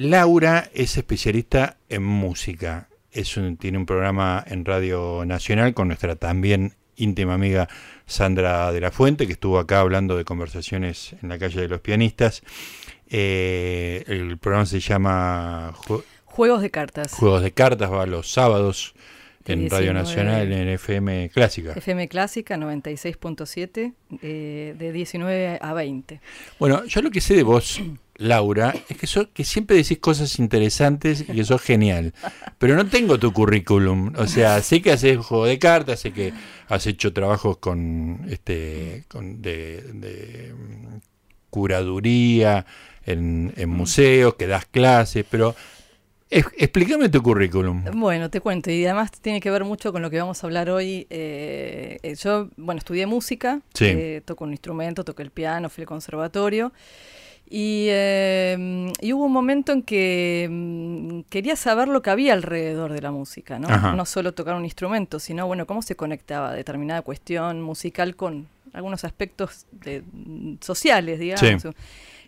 Laura es especialista en música. Es un- tiene un programa en Radio Nacional con nuestra también íntima amiga Sandra de la Fuente, que estuvo acá hablando de conversaciones en la calle de los pianistas. Eh, el programa se llama Jue- Juegos de cartas. Juegos de Cartas, va los sábados en Radio 19. Nacional, en FM Clásica. FM Clásica 96.7 eh, de 19 a 20. Bueno, yo lo que sé de vos, Laura, es que, so- que siempre decís cosas interesantes y que sos genial. Pero no tengo tu currículum. O sea, sé que haces juego de cartas, sé que has hecho trabajos con este con de, de, mm, curaduría en, en museos, que das clases, pero explícame tu currículum. Bueno, te cuento, y además tiene que ver mucho con lo que vamos a hablar hoy. Eh, eh, yo, bueno, estudié música, Sí. eh, toco un instrumento, toqué el piano, fui al conservatorio. Y, eh, y hubo un momento en que mm, quería saber lo que había alrededor de la música, ¿no? Ajá. No solo tocar un instrumento, sino, bueno, cómo se conectaba determinada cuestión musical con algunos aspectos de- mm, sociales, digamos. Sí.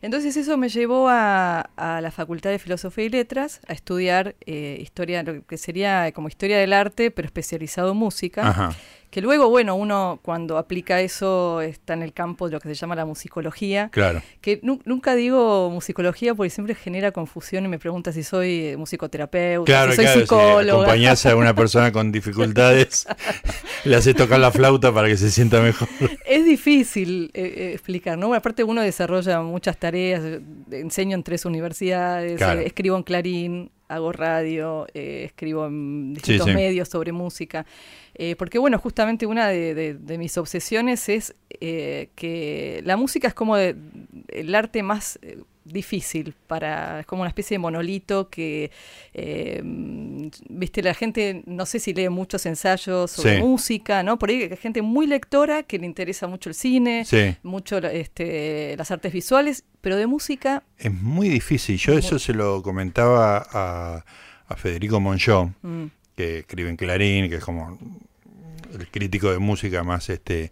Entonces eso me llevó a, a la Facultad de Filosofía y Letras a estudiar eh, historia, lo que sería como historia del arte, pero especializado en música. Ajá. Que luego, bueno, uno cuando aplica eso está en el campo de lo que se llama la musicología. Claro. Que nu- nunca digo musicología porque siempre genera confusión y me pregunta si soy eh, musicoterapeuta, Claro, si soy claro, si psicóloga. acompañás a una persona con dificultades, le haces tocar la flauta para que se sienta mejor. Es difícil eh, eh, explicar, ¿no? Bueno, aparte uno desarrolla muchas tareas, enseño en tres universidades, Claro. eh, escribo en Clarín, hago radio, eh, escribo en distintos sí. medios sobre música. Eh, porque bueno, justamente una de, de- de mis obsesiones es eh, que la música es como el arte más difícil para, es como una especie de monolito que, eh, mm, viste, la gente no sé si lee muchos ensayos sobre Sí. música, ¿no? Por ahí hay gente muy lectora que le interesa mucho el cine, Sí. mucho este, las artes visuales, pero de música, Es muy difícil. Yo eso se lo comentaba a, a Federico Monjó, mm, que escribe en Clarín, que es como el crítico de música más este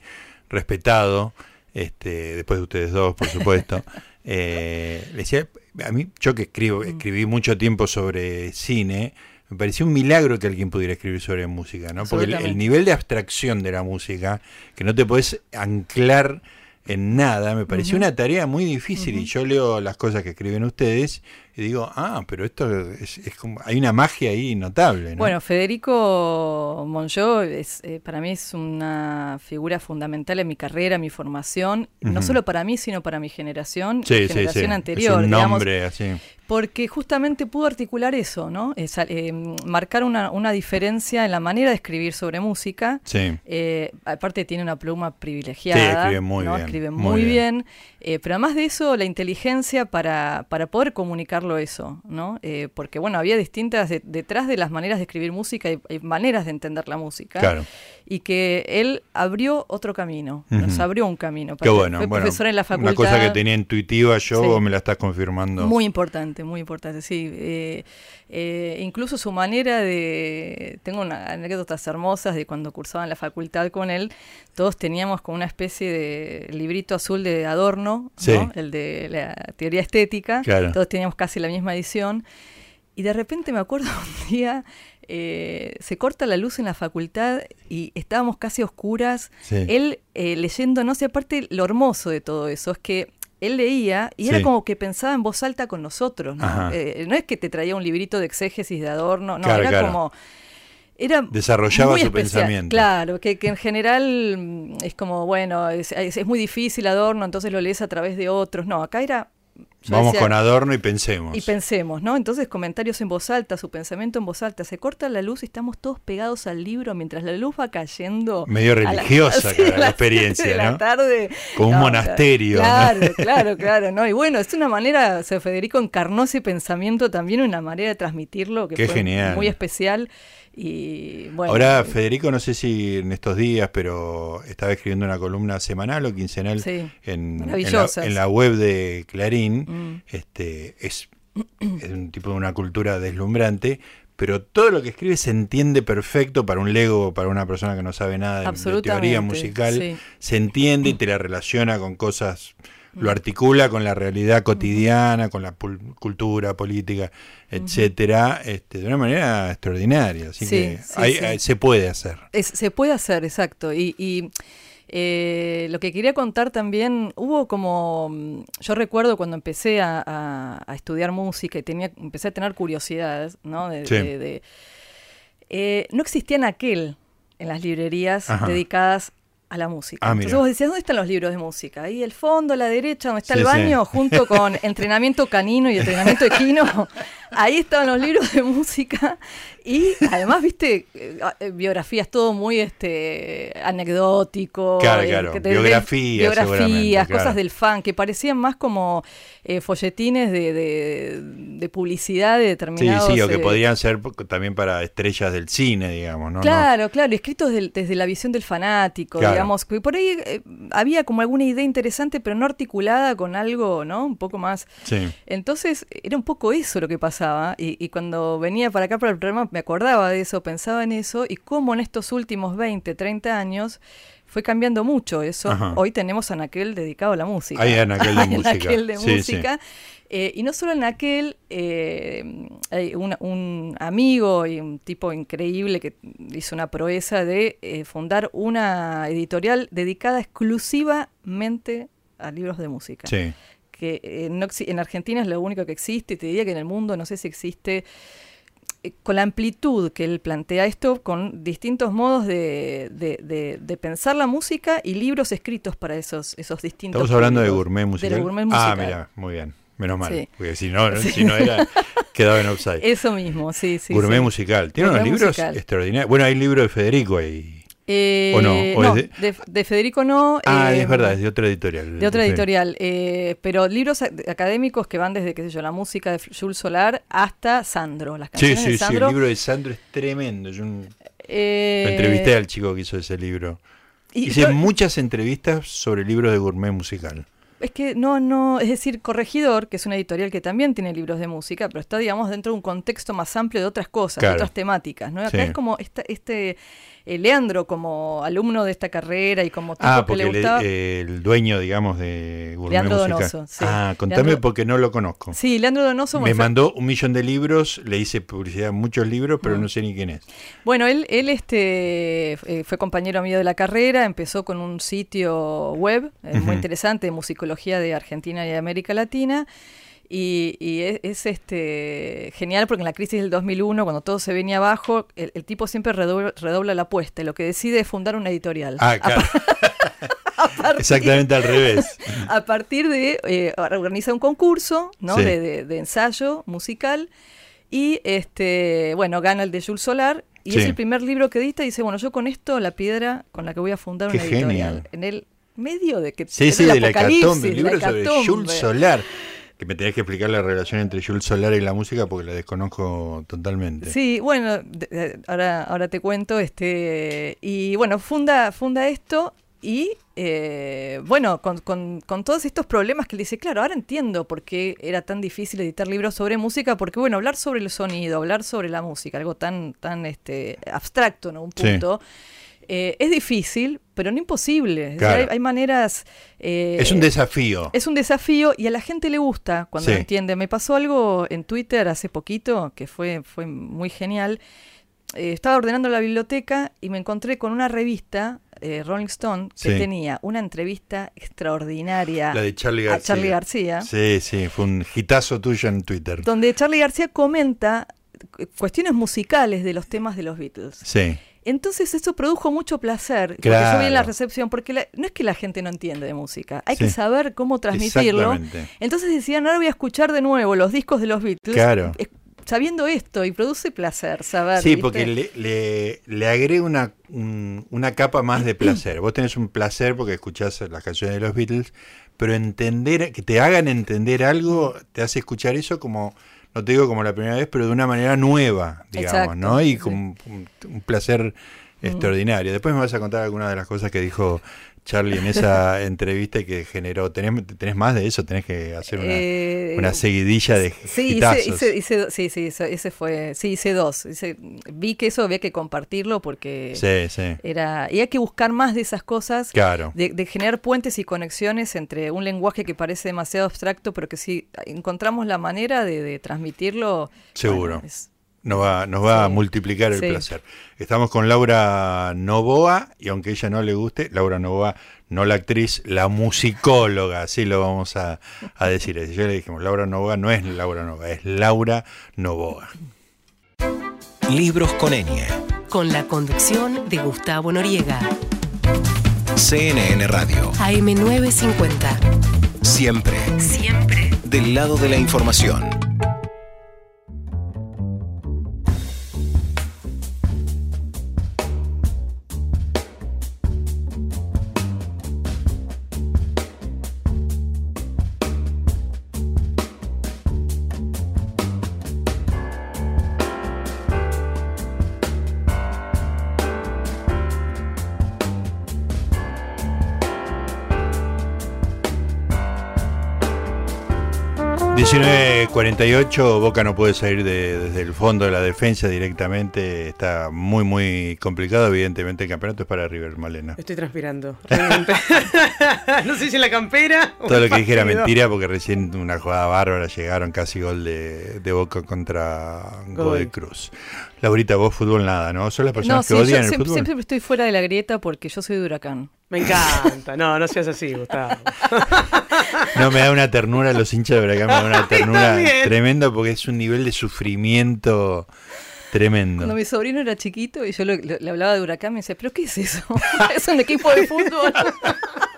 respetado, este, después de ustedes dos, por supuesto. Eh, decía, a mí, yo que escribo, escribí mucho tiempo sobre cine, me pareció un milagro que alguien pudiera escribir sobre música, ¿no? Porque el, el nivel de abstracción de la música, que no te podés anclar en nada, me pareció una tarea muy difícil. Y yo leo las cosas que escriben ustedes y digo, ah, pero esto es, es como, hay una magia ahí notable, ¿no? Bueno, Federico es, eh, para mí es una figura fundamental en mi carrera, en mi formación, no solo para mí, sino para mi generación, sí, y sí, sí. generación anterior, es un digamos, nombre así. porque justamente pudo articular eso, ¿no? Eh, marcar una, una diferencia en la manera de escribir sobre música. Sí. Eh, aparte tiene una pluma privilegiada. Sí, escribe muy ¿no? bien, Escribe muy muy, bien. bien. pero además de eso, la inteligencia para, para poder eso, ¿no? Eh, porque, bueno, había distintas, de- detrás de las maneras de escribir música, hay, hay maneras de entender la música. Claro. Y que él abrió otro camino, nos abrió un camino. Qué bueno. Fue bueno, profesor en la facultad. Una cosa que tenía intuitiva yo, Sí. vos me la estás confirmando. Muy importante, muy importante, sí. Eh, eh, incluso su manera de... Tengo una, anécdotas hermosas de cuando cursaba en la facultad con él. Todos teníamos como una especie de librito azul de Adorno, Sí. ¿no? el de la teoría estética. Claro. Todos teníamos casi la misma edición. Y de repente me acuerdo un día, eh, se corta la luz en la facultad y estábamos casi a oscuras. Sí. Él eh, leyendo, no sé, aparte lo hermoso de todo eso es que él leía y Sí. era como que pensaba en voz alta con nosotros. Eh, no es que te traía un librito de exégesis de adorno, no, Claro, era claro. como... Era Desarrollaba su pensamiento. Claro, que, que en general mm, es como, bueno, es, es- es muy difícil adorno, entonces lo lees a través de otros. No, acá era... yo Vamos decía, con Adorno y pensemos. y pensemos, ¿no? Entonces comentarios en voz alta, su pensamiento en voz alta. Se corta la luz y estamos todos pegados al libro mientras la luz va cayendo. Medio la- religiosa, cara, la experiencia, de la ¿no? tarde. Como un No, monasterio, ¿no? Claro, claro, claro, ¿no? Y bueno, es una manera, o sea, Federico encarnó ese pensamiento también, una manera de transmitirlo que Qué fue genial. muy especial. Y bueno. Ahora, Federico, no sé si en estos días, pero estaba escribiendo una columna semanal o quincenal Sí, en, en, la, en la web de Clarín. Mm. Este, es, es un tipo de una cultura deslumbrante, pero todo lo que escribe se entiende perfecto para un lego, para una persona que no sabe nada de- teoría musical. sí. Se entiende y te la relaciona con cosas lo articula con la realidad cotidiana, con la cultura, política, etcétera, este, de una manera extraordinaria. Así que se puede hacer. se puede hacer, exacto. y eh, lo que quería contar también, hubo como, mm, yo recuerdo cuando empecé a, estudiar música y tenía, empecé a tener curiosidades, ¿no? De, eh, no existían aquel en las librerías dedicadas a la música. Ah, Entonces vos decías, ¿dónde están los libros de música? Ahí el fondo, a la derecha, donde está el baño, junto con entrenamiento canino y entrenamiento equino. Ahí estaban los libros de música y además, viste, eh, eh, biografías, todo muy este anecdótico. Claro, claro. biografías. Biografías, cosas del fan, que parecían más como eh, folletines de, de, publicidad de determinados... Sí, sí, o que podían ser también para estrellas del cine, digamos, ¿no? Claro, claro, escritos desde la visión del fanático, digamos. Que por ahí había como alguna idea interesante, pero no articulada con algo, ¿no? Un poco más... Sí. Entonces, era un poco eso lo que pasaba. Y, y cuando venía para acá para el programa me acordaba de eso, pensaba en eso, y cómo en estos últimos 20, 30 años fue cambiando mucho eso. Hoy tenemos a Anaquel dedicado a la música. Hay Anaquel de música. de música. Eh, y no solo Anaquel, eh, hay un, amigo y un tipo increíble que hizo una proeza de eh, fundar una editorial dedicada exclusivamente a libros de música. Que en Argentina es lo único que existe, y te diría que en el mundo no sé si existe eh, con la amplitud que él plantea esto, con distintos modos de, de, pensar la música y libros escritos para esos, esos distintos. Estamos hablando de gourmet musical. De gourmet musical. Ah, mira, muy bien. Menos mal, porque si no, si no era, quedaba en outside. Eso mismo, sí, sí. Gourmet musical. Tiene unos libros extraordinarios. Bueno, hay libro de Federico ahí. Eh, ¿O no? de... Federico no. Ah, es eh, verdad, es de otra editorial. De otra editorial. Eh, pero libros académicos que van desde, qué sé yo, la música de Jules Solar hasta Sandro. Las canciones sí, sí, sí. El libro de Sandro es tremendo. Yo entrevisté al chico que hizo ese libro. Hice muchas entrevistas sobre libros de gourmet musical. Es que no, no, es decir, Corregidor, que es una editorial que también tiene libros de música, pero está, digamos, dentro de un contexto más amplio de otras cosas, de otras temáticas, ¿no? Acá es como esta, este Leandro como alumno de esta carrera y como tipo ah, que le gustaba. el dueño, digamos, de Gourmet Leandro Donoso. Ah, contame porque no lo conozco. Sí, Leandro Donoso. Me mandó un millón de libros, le hice publicidad a muchos libros, pero mm. no sé ni quién es. Bueno, él, él este, eh, fue compañero mío de la carrera, empezó con un sitio web eh, muy interesante de musicología de Argentina y América Latina. Y, es, este genial porque en la crisis del 2001, cuando todo se venía abajo, el, tipo siempre redobla, la apuesta y lo que decide es fundar una editorial. Ah, claro. Exactamente al revés. A partir de, eh, organiza un concurso ¿no? de, ensayo musical y, este bueno, gana el de Jules Solar y es el primer libro que edita y dice, bueno, yo con esto, la piedra con la que voy a fundar una editorial. En el medio de que... Sí, sí, de la el libro sobre Jules Solar que me tenés que explicar la relación entre Jules Solar y la música porque la desconozco totalmente. Sí, bueno, ahora, ahora te cuento, este, y bueno, funda, funda esto y eh, bueno, con, con, con, todos estos problemas que él dice, claro, ahora entiendo por qué era tan difícil editar libros sobre música, porque bueno, hablar sobre el sonido, hablar sobre la música, algo tan, tan este, abstracto, ¿no? Un punto. Eh, es difícil, pero no imposible. hay, maneras... Eh, es un desafío. Es un desafío y a la gente le gusta cuando lo entiende. Me pasó algo en Twitter hace poquito que fue, fue muy genial. Eh, estaba ordenando la biblioteca y me encontré con una revista, Rolling Stone, que tenía una entrevista extraordinaria la de Charlie García. a Charlie García. Sí, sí, fue un hitazo tuyo en Twitter. Donde Charlie García comenta cuestiones musicales de los temas de los Beatles. Sí. Entonces eso produjo mucho placer, porque yo vi en la recepción, porque no es que la gente no entiende de música, hay que saber cómo transmitirlo. Entonces decían, ahora voy a escuchar de nuevo los discos de los Beatles. Claro. Sabiendo esto, y produce placer saber. Sí, porque le, le, le agrega una, una capa más de placer. Vos tenés un placer porque escuchás las canciones de los Beatles, pero entender, que te hagan entender algo, te hace escuchar eso como no te digo como la primera vez, pero de una manera nueva, digamos, ¿no? Y con un, placer mm. extraordinario. Después me vas a contar algunas de las cosas que dijo Charlie, en esa entrevista que generó. ¿Tenés, ¿Tenés más de eso? ¿Tenés que hacer una, Eh, una seguidilla de Sí, hice, hitazos? hice, hice- sí, sí, ese ese fue, sí, hice dos. Hice- vi que eso había que compartirlo porque Sí, sí. era, y hay que buscar más de esas cosas, Claro. de, de generar puentes y conexiones entre un lenguaje que parece demasiado abstracto, pero que si encontramos la manera de, de transmitirlo, Seguro. bueno, es- Nos va, nos va a multiplicar el Sí. placer. Estamos con Laura Novoa, y aunque ella no le guste, Laura Novoa, no la actriz, la musicóloga, así lo vamos a, a decir. Así Ya le dijimos, Laura Novoa no es Laura Novoa, es Laura Novoa. Libros con ñ. Con la conducción de Gustavo Noriega. CNN Radio. AM950. Siempre Siempre. del lado de la información. Diecinueve 19.48, Boca no puede salir de- desde el fondo de la defensa directamente, está muy muy complicado, evidentemente el campeonato es para River Malena. Estoy transpirando. no sé si en la campera. o Todo lo que dije era mentira porque recién una jugada bárbara llegaron casi gol de, de Boca contra Godoy. Cruz. Laurita, vos fútbol nada, ¿no? Son las personas no, que sí, yo odian el siempre, fútbol. siempre estoy fuera de la grieta porque yo soy de huracán. Me encanta. No, no seas así, Gustavo. No, me da una ternura los hinchas de Huracán, me da una ternura tremenda porque es un nivel de sufrimiento tremendo. Cuando mi sobrino era chiquito y yo le hablaba de huracán, me decía, ¿pero qué es eso? ¿Es un equipo de fútbol?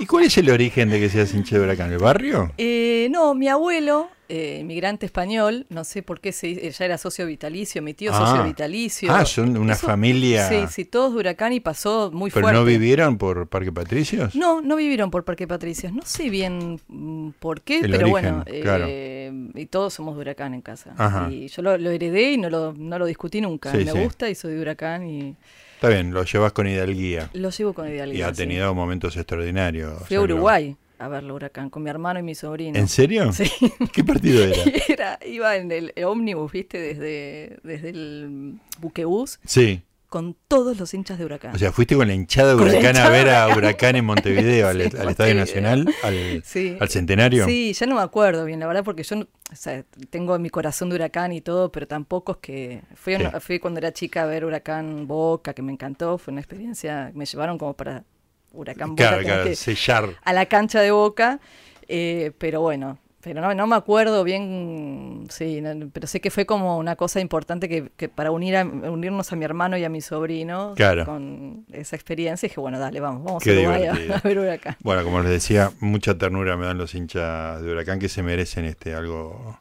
¿Y cuál es el origen de que seas hincha de Huracán? ¿El barrio? Eh, no, mi abuelo, eh, inmigrante español, no sé por qué se, ya era socio vitalicio, mi tío Ah. socio vitalicio. Ah, son una Eso- familia. Sí, sí, todos de huracán y pasó muy ¿Pero fuerte. no vivieron por Parque Patricios? No, no vivieron por Parque Patricios. No sé bien mm, por qué, El pero origen, bueno, claro. eh, y todos somos de huracán en casa. Ajá. Y yo lo, lo heredé y no lo, no lo discutí nunca. Sí, Me sí. gusta y soy de huracán y Está bien, lo llevas con hidalguía. lo llevo con idealidad. Y ha sí. tenido momentos extraordinarios. Fui a lo- Uruguay a verlo huracán con mi hermano y mi sobrino. ¿En serio? Sí. ¿Qué partido era? Era, iba en el, el ómnibus, viste, desde, desde el buquebús, Sí. Con todos los hinchas de huracán. O sea, fuiste con la hinchada de Huracán a ver a Huracán. En Montevideo, al, Sí, al Estadio. Nacional, al, Sí. al Centenario. Sí, ya no me acuerdo bien, la verdad, porque yo no- o sea, tengo mi corazón de huracán y todo, pero tampoco es que. Fui, Sí. fui cuando era chica a ver Huracán Boca, que me encantó, fue una experiencia. Me llevaron como para Huracán Boca. Claro, sellar. a la cancha de Boca, eh, pero bueno. Pero no, no me acuerdo bien, sí, no- pero sé que fue como una cosa importante que, que para unir a, unirnos a mi hermano y a mi sobrino Claro. con esa experiencia. Dije, bueno, dale, vamos, vamos Qué a a ver Huracán. Bueno, como les decía, mucha ternura me dan los hinchas de Huracán que se merecen este algo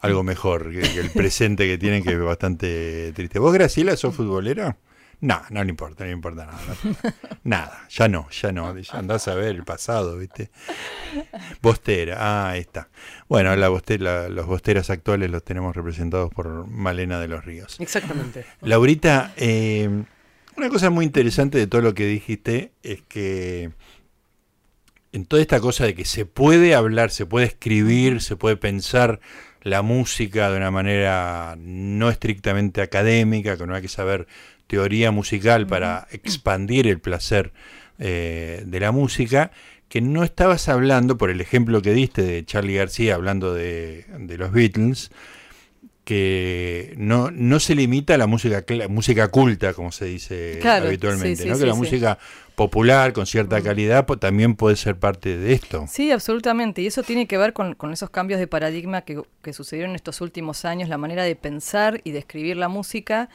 algo mejor que, que el presente que tienen, que es bastante triste. ¿Vos, Graciela, sos futbolera? No, no le importa, no le importa nada. Nada, ya no, ya no. Ya andás a ver el pasado, ¿viste? Bostera, ah, ahí está. Bueno, la bostera, los bosteras actuales los tenemos representados por Malena de los Ríos. Exactamente. Laurita, eh, una cosa muy interesante de todo lo que dijiste es que en toda esta cosa de que se puede hablar, se puede escribir, se puede pensar la música de una manera no estrictamente académica, que no hay que saber teoría musical para expandir el placer eh, de la música, que no estabas hablando, por el ejemplo que diste de Charlie García hablando de, de los Beatles, que no, no se limita a la música música culta, como se dice Claro, habitualmente, sí, sí, ¿no? sí, que la música popular con cierta Mm. calidad también puede ser parte de esto. Sí, absolutamente. Y eso tiene que ver con, con esos cambios de paradigma que, que sucedieron en estos últimos años, la manera de pensar y de escribir la música,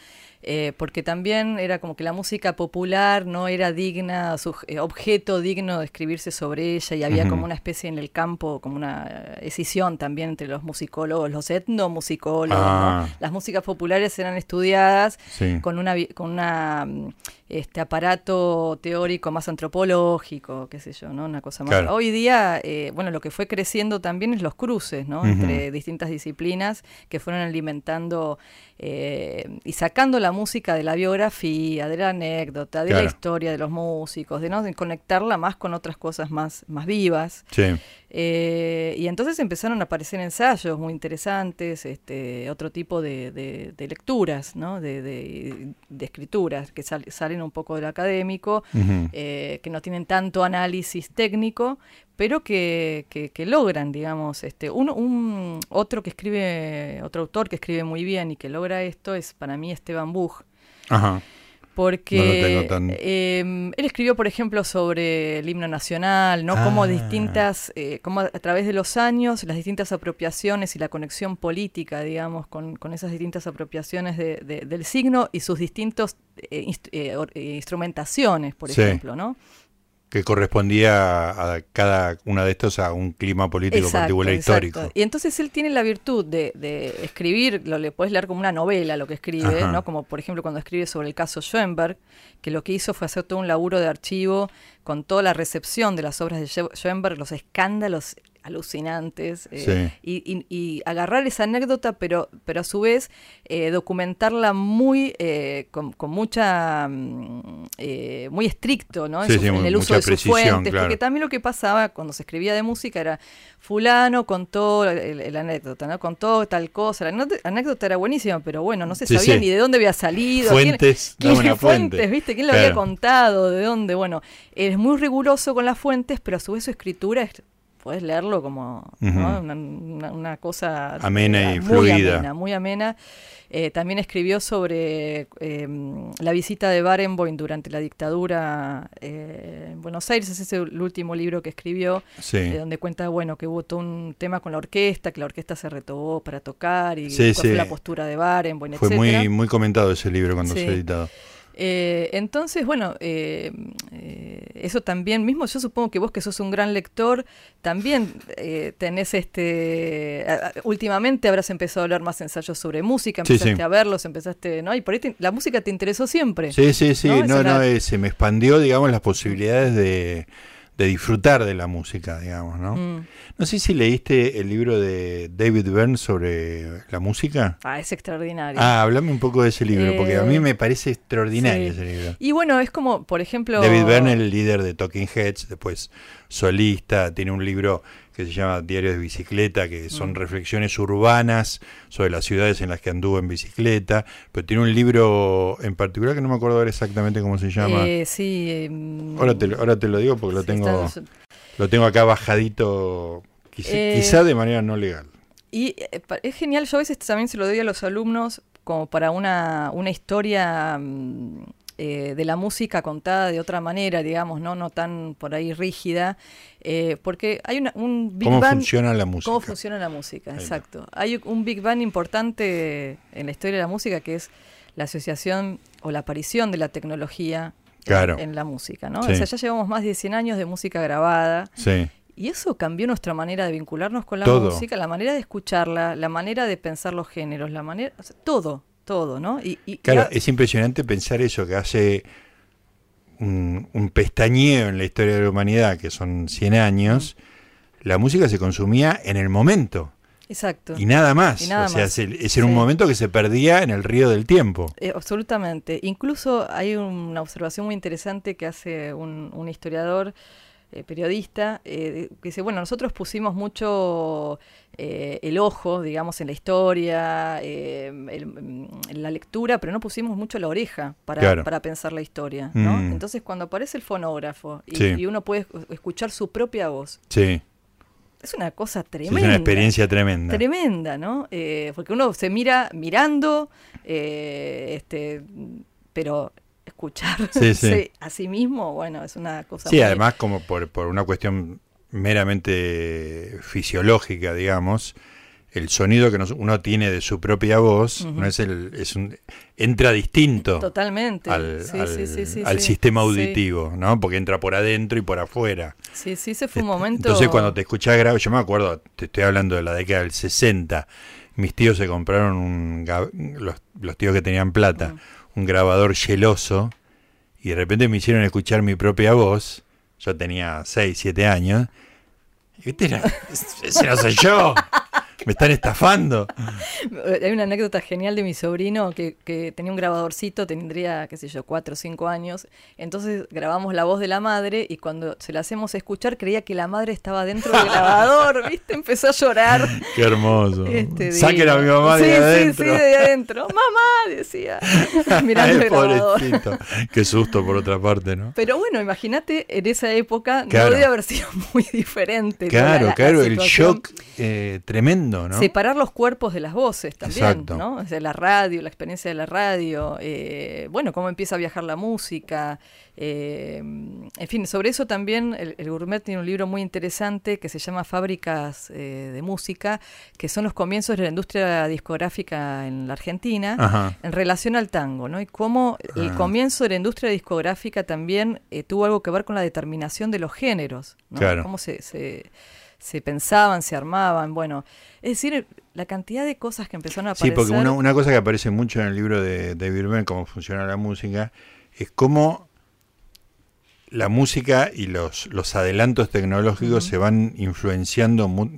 eh, porque también era como que la música popular no era digna, suj- eh, objeto digno de escribirse sobre ella, y había como una especie en el campo, como una eh, escisión también entre los musicólogos, los etnomusicólogos. ¿no? Ah. Las músicas populares eran estudiadas Sí. con una con una mm, este aparato teórico más antropológico, qué sé yo, ¿no? Una cosa más. Claro. Hoy día, eh, bueno, lo que fue creciendo también es los cruces, ¿no? Entre distintas disciplinas que fueron alimentando eh, y sacando la música de la biografía, de la anécdota, de la historia de los músicos, de no de conectarla más con otras cosas más, más vivas. Sí. Eh, y entonces empezaron a aparecer ensayos muy interesantes, este, otro tipo de, de- de lecturas, ¿no? de, de- de escrituras que sal- salen un poco del académico, eh, que no tienen tanto análisis técnico, pero que, que- que logran, digamos, este, uno, un, otro que escribe, otro autor que escribe muy bien y que logra esto es para mí Esteban Buch, Ajá. Porque No tan- eh, él escribió, por ejemplo, sobre el himno nacional, ¿no? Cómo Ah. distintas, eh, cómo a, través de los años, las distintas apropiaciones y la conexión política, digamos, con, con esas distintas apropiaciones de- de- del signo y sus distintos eh, inst- eh, eh, instrumentaciones, por Sí. ejemplo, ¿no? Que correspondía a cada una de estos a un clima político particular histórico. Y entonces él tiene la virtud de, de escribir, lo le puedes leer como una novela lo que escribe, Ajá. ¿no? Como por ejemplo cuando escribe sobre el caso Schoenberg, que lo que hizo fue hacer todo un laburo de archivo con toda la recepción de las obras de Scho- Schoenberg, los escándalos alucinantes, eh, y, y- y agarrar esa anécdota, pero, pero a su vez eh, documentarla muy eh, con, con mucha mm, eh, muy estricto, ¿no? En, Sí, su- sí, en mu- el uso de sus fuentes, claro. porque también lo que pasaba cuando se escribía de música era fulano contó el anécdota, ¿no? Contó tal cosa. La anécdota- era buenísima, pero bueno, no se sabía ni de dónde había salido. quién- Fuentes, quién, una fuentes, fuente. ¿viste? ¿Quién lo había contado? ¿De dónde? Bueno, es muy riguroso con las fuentes, pero a su vez su escritura es puedes leerlo como una, una- una cosa Amena y muy fluida. amena, muy amena. Eh, también escribió sobre eh, la visita de Barenboim durante la dictadura eh, en Buenos Aires. Ese es el último libro que escribió, Sí. eh, donde cuenta bueno que hubo todo un tema con la orquesta, que la orquesta se retobó para tocar y Sí, cuál sí. fue la postura de Barenboim, Fue muy, muy comentado ese libro cuando se ha editado. Eh, entonces, bueno, eh, eh, eso también, mismo yo supongo que vos que sos un gran lector, también eh, tenés este, últimamente habrás empezado a leer más ensayos sobre música, empezaste sí. a verlos, empezaste, ¿no? Y por ahí te- la música te interesó siempre. Sí, sí, sí. ¿No? No, no, eh, se me expandió, digamos, las posibilidades de, de disfrutar de la música, digamos, ¿no? Mm. No sé si leíste el libro de David Byrne sobre la música. Ah, es extraordinario. Ah, hablame un poco de ese libro, porque a mí Eh, me parece extraordinario sí. ese libro. Y bueno, es como, por ejemplo... David Byrne, el líder de Talking Heads, después solista, tiene un libro que se llama Diario de Bicicleta, que son Mm. reflexiones urbanas sobre las ciudades en las que anduvo en bicicleta, pero tiene un libro en particular que no me acuerdo ahora exactamente cómo se llama. eh, sí. eh, ahora, te, lo- ahora te lo digo porque lo tengo, está- lo tengo acá bajadito, quizá, Eh, quizá de manera no legal. Y eh, es genial, yo a veces también se lo doy a los alumnos como para una, una historia mm, eh, de la música contada de otra manera, digamos, no, no tan por ahí rígida, eh, porque hay una, un Big ¿Cómo Bang. funciona la música? ¿Cómo funciona la música? Ahí va. Exacto. Hay un Big Bang importante en la historia de la música que es la asociación o la aparición de la tecnología Claro. en la música, ¿no? Sí. O sea, ya llevamos más de 100 años de música grabada, Sí, y eso cambió nuestra manera de vincularnos con la Todo. música, la manera de escucharla, la manera de pensar los géneros, la manera, o sea, todo, todo, ¿no? Y, y- claro, y- es impresionante pensar eso, que hace un, un pestañeo en la historia de la humanidad, que son 100 años, Mm. la música se consumía en el momento exacto. y nada más. Y nada o sea, más. ese era un Sí. momento que se perdía en el río del tiempo. Eh, absolutamente. Incluso hay una observación muy interesante que hace un, un historiador, eh, periodista, eh, que dice, bueno, nosotros pusimos mucho eh, el ojo, digamos, en la historia, eh, el- mm, en la lectura, pero no pusimos mucho la oreja para, Claro. para pensar la historia. ¿no? Mm. Entonces, cuando aparece el fonógrafo y, Sí. y uno puede escu- escuchar su propia voz, Sí, es una cosa sí, tremenda. es una experiencia tremenda. Tremenda, ¿no? Eh, porque uno se mira mirando, eh, este, pero Sí, sí. a sí mismo, bueno, es una cosa Sí, muy- además como por, por una cuestión meramente fisiológica, digamos, el sonido que uno tiene de su propia voz no es el es un entra distinto Totalmente. al, sí, al- sí, sí, sí, al sí. sistema auditivo, ¿no? Porque entra por adentro y por afuera. Sí, sí, ese fue un Este, momento. Entonces cuando te escuchás grabar, yo me acuerdo, te estoy hablando de la década del 60, mis tíos se compraron un, los, los tíos que tenían plata, un grabador geloso y y de repente me hicieron escuchar mi propia voz. Yo tenía 6, 7 años. Y era, ese no soy yo. Me están estafando. Hay una anécdota genial de mi sobrino que, que tenía un grabadorcito, tendría, qué sé yo, cuatro o cinco años. Entonces grabamos la voz de la madre y cuando se la hacemos escuchar creía que la madre estaba dentro del grabador, ¿viste? Empezó a llorar. Qué hermoso. Este, Saquen a mi mamá de sí, adentro. Sí, sí, de adentro. Mamá, decía, mirando el grabador. pobrecito. Qué susto por otra parte, ¿no? Pero bueno, imagínate, en esa época Claro. no debe haber sido muy diferente. Claro, La- la- la claro, el shock eh, tremendo, ¿no? Separar los cuerpos de las voces también, Exacto. ¿no? La radio, la experiencia de la radio, eh, bueno, cómo empieza a viajar la música, eh, en fin, sobre eso también el, el Gourmet tiene un libro muy interesante que se llama Fábricas eh, de Música, que son los comienzos de la industria discográfica en la Argentina Ajá. en relación al tango, ¿no? Y cómo el Ah. comienzo de la industria discográfica también eh, tuvo algo que ver con la determinación de los géneros, ¿no? Claro. Cómo se, se, se pensaban, se armaban, bueno, es decir, la cantidad de cosas que empezaron a Sí, aparecer. porque una, una cosa que aparece mucho en el libro de David Byrne, cómo funciona la música, es cómo la música y los, los adelantos tecnológicos se van influenciando mu-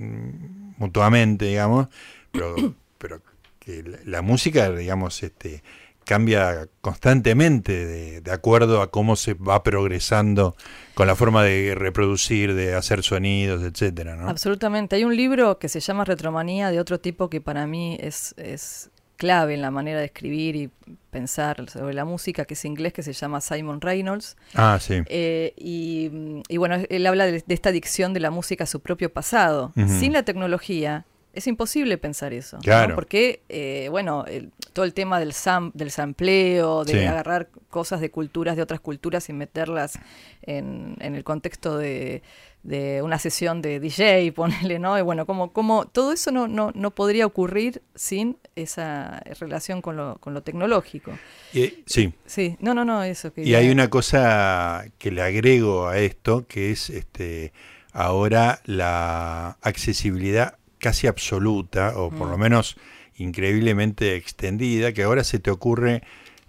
mutuamente, digamos, pero, pero que la, la música, digamos, este cambia constantemente de, de acuerdo a cómo se va progresando con la forma de reproducir, de hacer sonidos, etcétera, ¿no? Absolutamente. Hay un libro que se llama Retromanía de otro tipo que para mí es, es clave en la manera de escribir y pensar sobre la música, que es inglés, que se llama Simon Reynolds. Ah, sí. Eh, y, y bueno, él habla de, de esta adicción de la música a su propio pasado. Sin la tecnología es imposible pensar eso. ¿no? Claro. Porque, eh, bueno, el- todo el tema del, sam, del sampleo, de Sí. agarrar cosas de culturas, de otras culturas y meterlas en, en el contexto de, de una sesión de DJ, ponele, ¿no? Y bueno, como, como todo eso no, no, no podría ocurrir sin esa relación con lo, con lo tecnológico. Y- sí. Sí, no, no, no, eso que... Y hay una cosa que le agrego a esto, que es este ahora la accesibilidad casi absoluta, o por lo menos increíblemente extendida, que ahora se te ocurre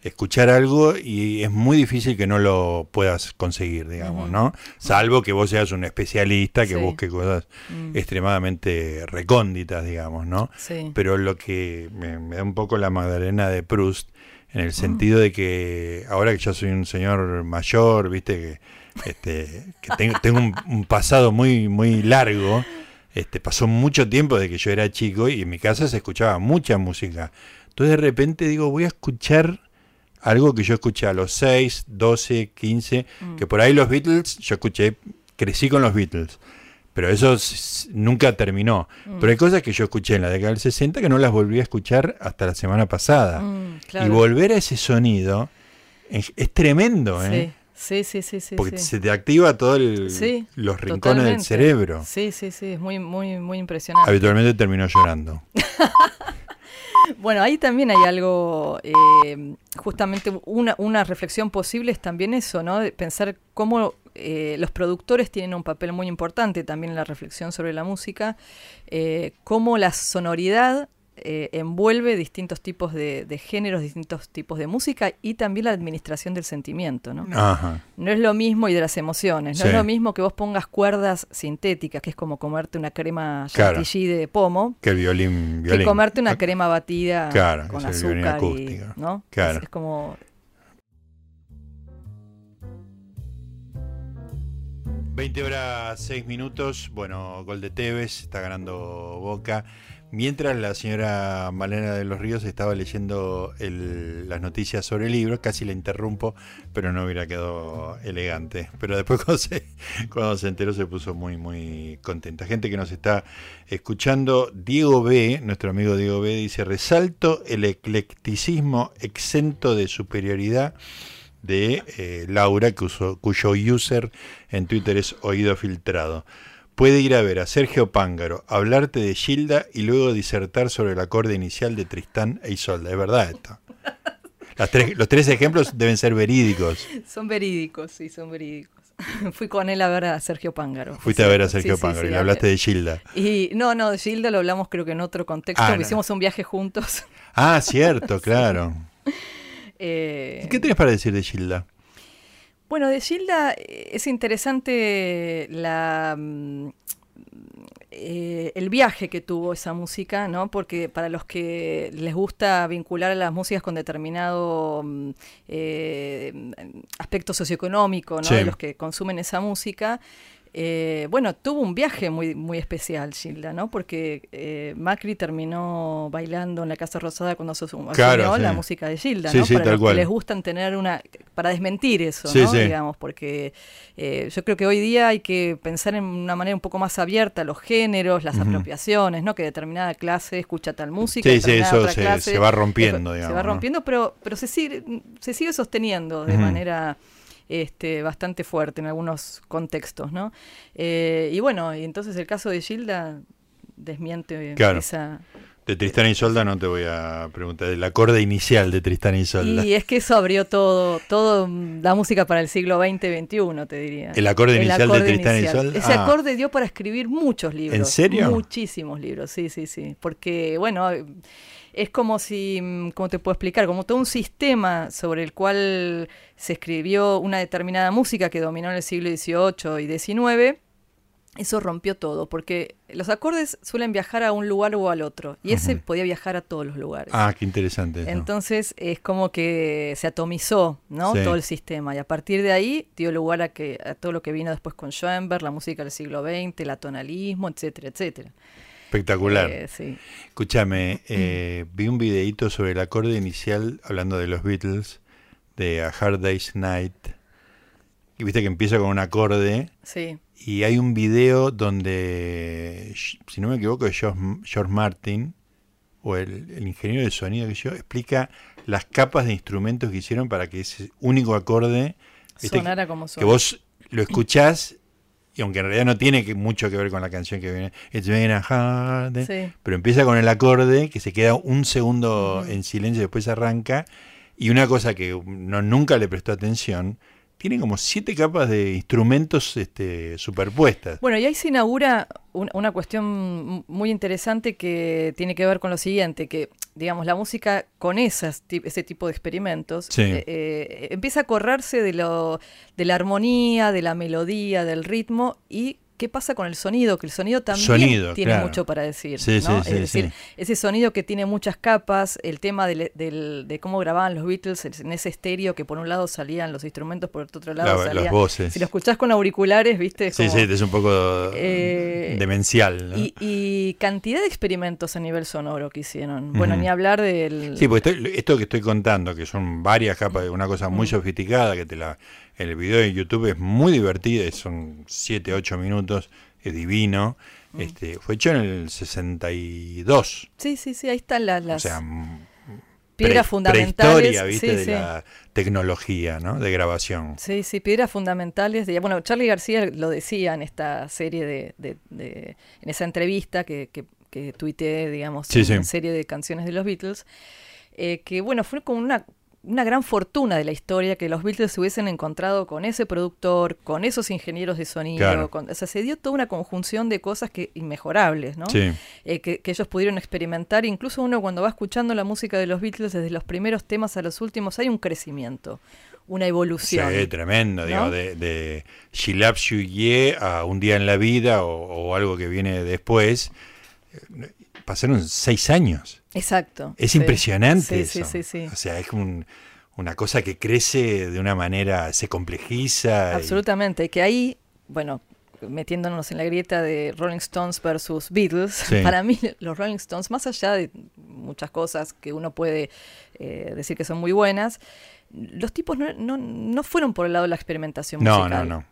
escuchar algo y es muy difícil que no lo puedas conseguir, digamos. ¿no? Salvo que vos seas un especialista que Sí. busque cosas Mm, extremadamente recónditas, digamos, ¿no? sí. pero lo que me, me da un poco la Magdalena de Proust, en el sentido de que ahora que ya soy un señor mayor, viste, que, este, que tengo, tengo un, un pasado muy, muy largo, este, pasó mucho tiempo de que yo era chico y en mi casa se escuchaba mucha música. Entonces de repente digo, voy a escuchar algo que yo escuché a los 6, 12, 15, que por ahí los Beatles, yo escuché, crecí con los Beatles. Pero eso nunca terminó. Pero hay cosas que yo escuché en la década del 60 que no las volví a escuchar hasta la semana pasada. Mm, Y volver a ese sonido es, es tremendo, ¿eh? Sí, sí, sí, sí, sí. Porque sí. se te activa todos Sí, los rincones del cerebro. Sí, sí, sí, es muy, muy, muy impresionante. Habitualmente terminó llorando. Bueno, ahí también hay algo, eh, justamente una, una reflexión posible es también eso, ¿no? De pensar cómo eh, los productores tienen un papel muy importante también en la reflexión sobre la música, eh, cómo la sonoridad eh, envuelve distintos tipos de, de géneros, distintos tipos de música y también la administración del sentimiento, ¿no? Ajá. No es lo mismo y de las emociones, no Sí. es lo mismo que vos pongas cuerdas sintéticas, que es como comerte una crema Claro. chantilly de pomo, Que el violín. que violín. comerte una crema batida Claro, con violín azúcar y. ¿no? Claro. Es, es como 20 horas 6 minutos. Bueno, gol de Tevez, está ganando Boca. Mientras la señora Malena de los Ríos estaba leyendo el- las noticias sobre el libro, casi la interrumpo, pero no hubiera quedado elegante. Pero después cuando se, cuando se enteró se puso muy, muy contenta. Gente que nos está escuchando, Diego B, nuestro amigo Diego B, dice, resalto el eclecticismo exento de superioridad de eh, Laura, usó- cuyo user en Twitter es Oído Filtrado. Puede ir a ver a Sergio Pángaro, hablarte de Gilda y luego disertar sobre el acorde inicial de Tristán e Isolda. Es verdad esto. Las tres- los tres ejemplos deben ser verídicos. son verídicos, sí, son verídicos. Fui con él a ver a Sergio Pángaro. Fuiste a ver a Sergio sí, Pángaro sí, y le hablaste de Gilda. Y no, no, de Gilda lo hablamos creo que en otro contexto, Ah, no. hicimos un viaje juntos. Ah, cierto, claro. Eh, ¿Y qué tenés para decir de Gilda? Bueno, de Gilda eh, es interesante la, mm, eh, el viaje que tuvo esa música, ¿no? Porque para los que les gusta vincular a las músicas con determinado mm, eh, aspecto socioeconómico, ¿no? Sí. De los que consumen esa música. Eh, bueno, tuvo un viaje muy, muy especial, Gilda, ¿no? Porque eh, Macri terminó bailando en la Casa Rosada cuando asu- asumió Claro, sí. la música de Gilda, Sí, ¿no? sí, para tal los cual. que les gustan tener una... para desmentir eso, ¿no? Digamos, porque eh, yo creo que hoy día hay que pensar en una manera un poco más abierta los géneros, las apropiaciones, ¿no? Que determinada clase escucha tal música, Sí, sí, determinada eso otra se- clase, se va rompiendo, digamos, Se va ¿no? rompiendo, pero, pero se, sigue, se sigue sosteniendo de manera este, bastante fuerte en algunos contextos, ¿no? Eh, y bueno, y entonces el caso de Gilda desmiente Claro. esa... De Tristán y Solda no te voy a preguntar, el acorde inicial de Tristán y Solda. Y es que eso abrió todo, todo la música para el siglo XX-XXI, te diría. ¿El acorde inicial de Tristán y. Isolda? Ese Ah. acorde dio para escribir muchos libros. ¿En serio? Muchísimos libros, sí, sí, sí. Porque, bueno, es como si, mm, ¿cómo te puedo explicar? Como todo un sistema sobre el cual se escribió una determinada música que dominó en el siglo XVIII y XIX. Eso rompió todo, porque los acordes suelen viajar a un lugar o al otro, y ese podía viajar a todos los lugares. Ah, qué interesante. eso. Entonces es como que se atomizó, ¿no? Sí. Todo el sistema y a partir de ahí dio lugar a que a todo lo que vino después con Schoenberg, la música del siglo XX, el atonalismo, etcétera, etcétera. Espectacular. Eh, sí. Escúchame, eh, vi un videíto sobre el acorde inicial, hablando de los Beatles, de A Hard Day's Night. Y viste que empieza con un acorde. Sí. Y hay un video donde, si no me equivoco, es George, George Martin, o el, el ingeniero de sonido que yo, explica las capas de instrumentos que hicieron para que ese único acorde, viste, Sonara como que vos lo escuchás, y aunque en realidad no tiene que- mucho que ver con la canción que viene, It's been a hard day", Sí. pero empieza con el acorde que se queda un segundo Ujú. en silencio y después arranca. Y una cosa que no, nunca le prestó atención, tiene como siete capas de instrumentos este, superpuestas. Bueno, y ahí se inaugura un- una cuestión muy interesante que tiene que ver con lo siguiente, que digamos la música con esas, ese tipo de experimentos Sí. eh, eh, empieza a correrse de, lo, de la armonía, de la melodía, del ritmo y qué pasa con el sonido, que el sonido también Sonido, tiene claro. mucho para decir. Sí, ¿no? sí, sí, es decir, ese sonido que tiene muchas capas, el tema del- del- de cómo grababan los Beatles en ese estéreo que por un lado salían los instrumentos, por otro lado La- salían... las voces. Si lo escuchás con auriculares, viste, es Sí, como- sí, es un poco Eh, demencial. ¿no? y, y cantidad de experimentos a nivel sonoro que hicieron. Bueno, ni hablar del... Sí, pues esto que estoy contando, que son varias capas de una cosa muy sofisticada, que te la, el video de YouTube es muy divertido, son 7, 8 minutos, es divino. Mm. Este, fue hecho en el 62. sí, sí, sí, ahí están las, O las sea, mm, piedras pre- fundamentales. ¿viste? Sí, de sí. la tecnología, ¿no? De grabación. Sí, sí, piedras fundamentales. De, bueno, Charlie García lo decía en esta serie de, de- de- en esa entrevista que, que, que tuiteé, digamos, Sí, en una serie de canciones de los Beatles, eh, que bueno, fue como una, una gran fortuna de la historia que los Beatles se hubiesen encontrado con ese productor, con esos ingenieros de sonido, Claro. con- o sea, se dio toda una conjunción de cosas que inmejorables, ¿no? Sí. eh, que, que ellos pudieron experimentar. Incluso uno cuando va escuchando la música de los Beatles, desde los primeros temas a los últimos, hay un crecimiento, una evolución. Sí, tremendo, ¿no? digamos, de, de She Loves You Yeah a Un Día en la Vida o, o algo que viene después. Eh, Pasaron seis años. Exacto. Es sí. impresionante Sí, eso. sí, sí, sí. O sea, es un- una cosa que crece de una manera, se complejiza. Absolutamente. Y que ahí, bueno, metiéndonos en la grieta de Rolling Stones versus Beatles, Sí. para mí los Rolling Stones, más allá de muchas cosas que uno puede eh, decir que son muy buenas, los tipos no, no, no fueron por el lado de la experimentación no, musical. no, no. Cla-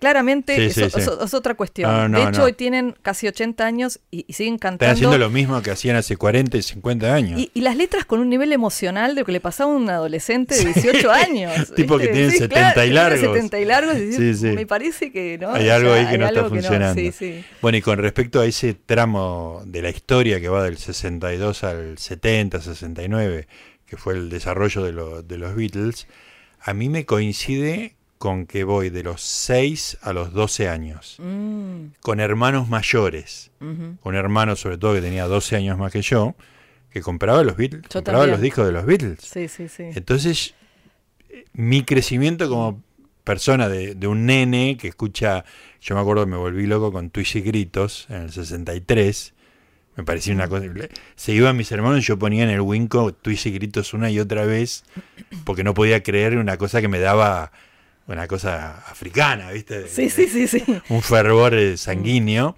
Claramente Sí, es, sí, o- sí. es o- es otra cuestión. No, no, de hecho, no. hoy tienen casi 80 años y, y siguen Están cantando. haciendo lo mismo que hacían hace 40 y 50 años. Y, y las letras con un nivel emocional de lo que le pasaba a un adolescente de 18 años. Tipo que ¿viste? tiene 70 y largos. 70 y largos. y. Me parece que no. Hay O algo sea, ahí que no está funcionando. Bueno, y con respecto a ese tramo de la historia que va del 62 al 70, 69, que fue el desarrollo de, lo- de los Beatles, a mí me coincide con que voy de los 6 a los 12 años, Mm, con hermanos mayores, ujú. un hermano sobre todo que tenía 12 años más que yo, que compraba los Beatles, compraba también. los discos de los Beatles. Sí, sí, sí. Entonces, mi crecimiento como persona, de, de un nene que escucha, yo me acuerdo que me volví loco con Twitch y Gritos en el 63, me parecía una cosa, se iban mis hermanos y yo ponía en el Winco Twitch y Gritos una y otra vez, porque no podía creer una cosa que me daba una cosa africana, ¿viste? Sí, sí, sí, sí. un fervor eh, sanguíneo.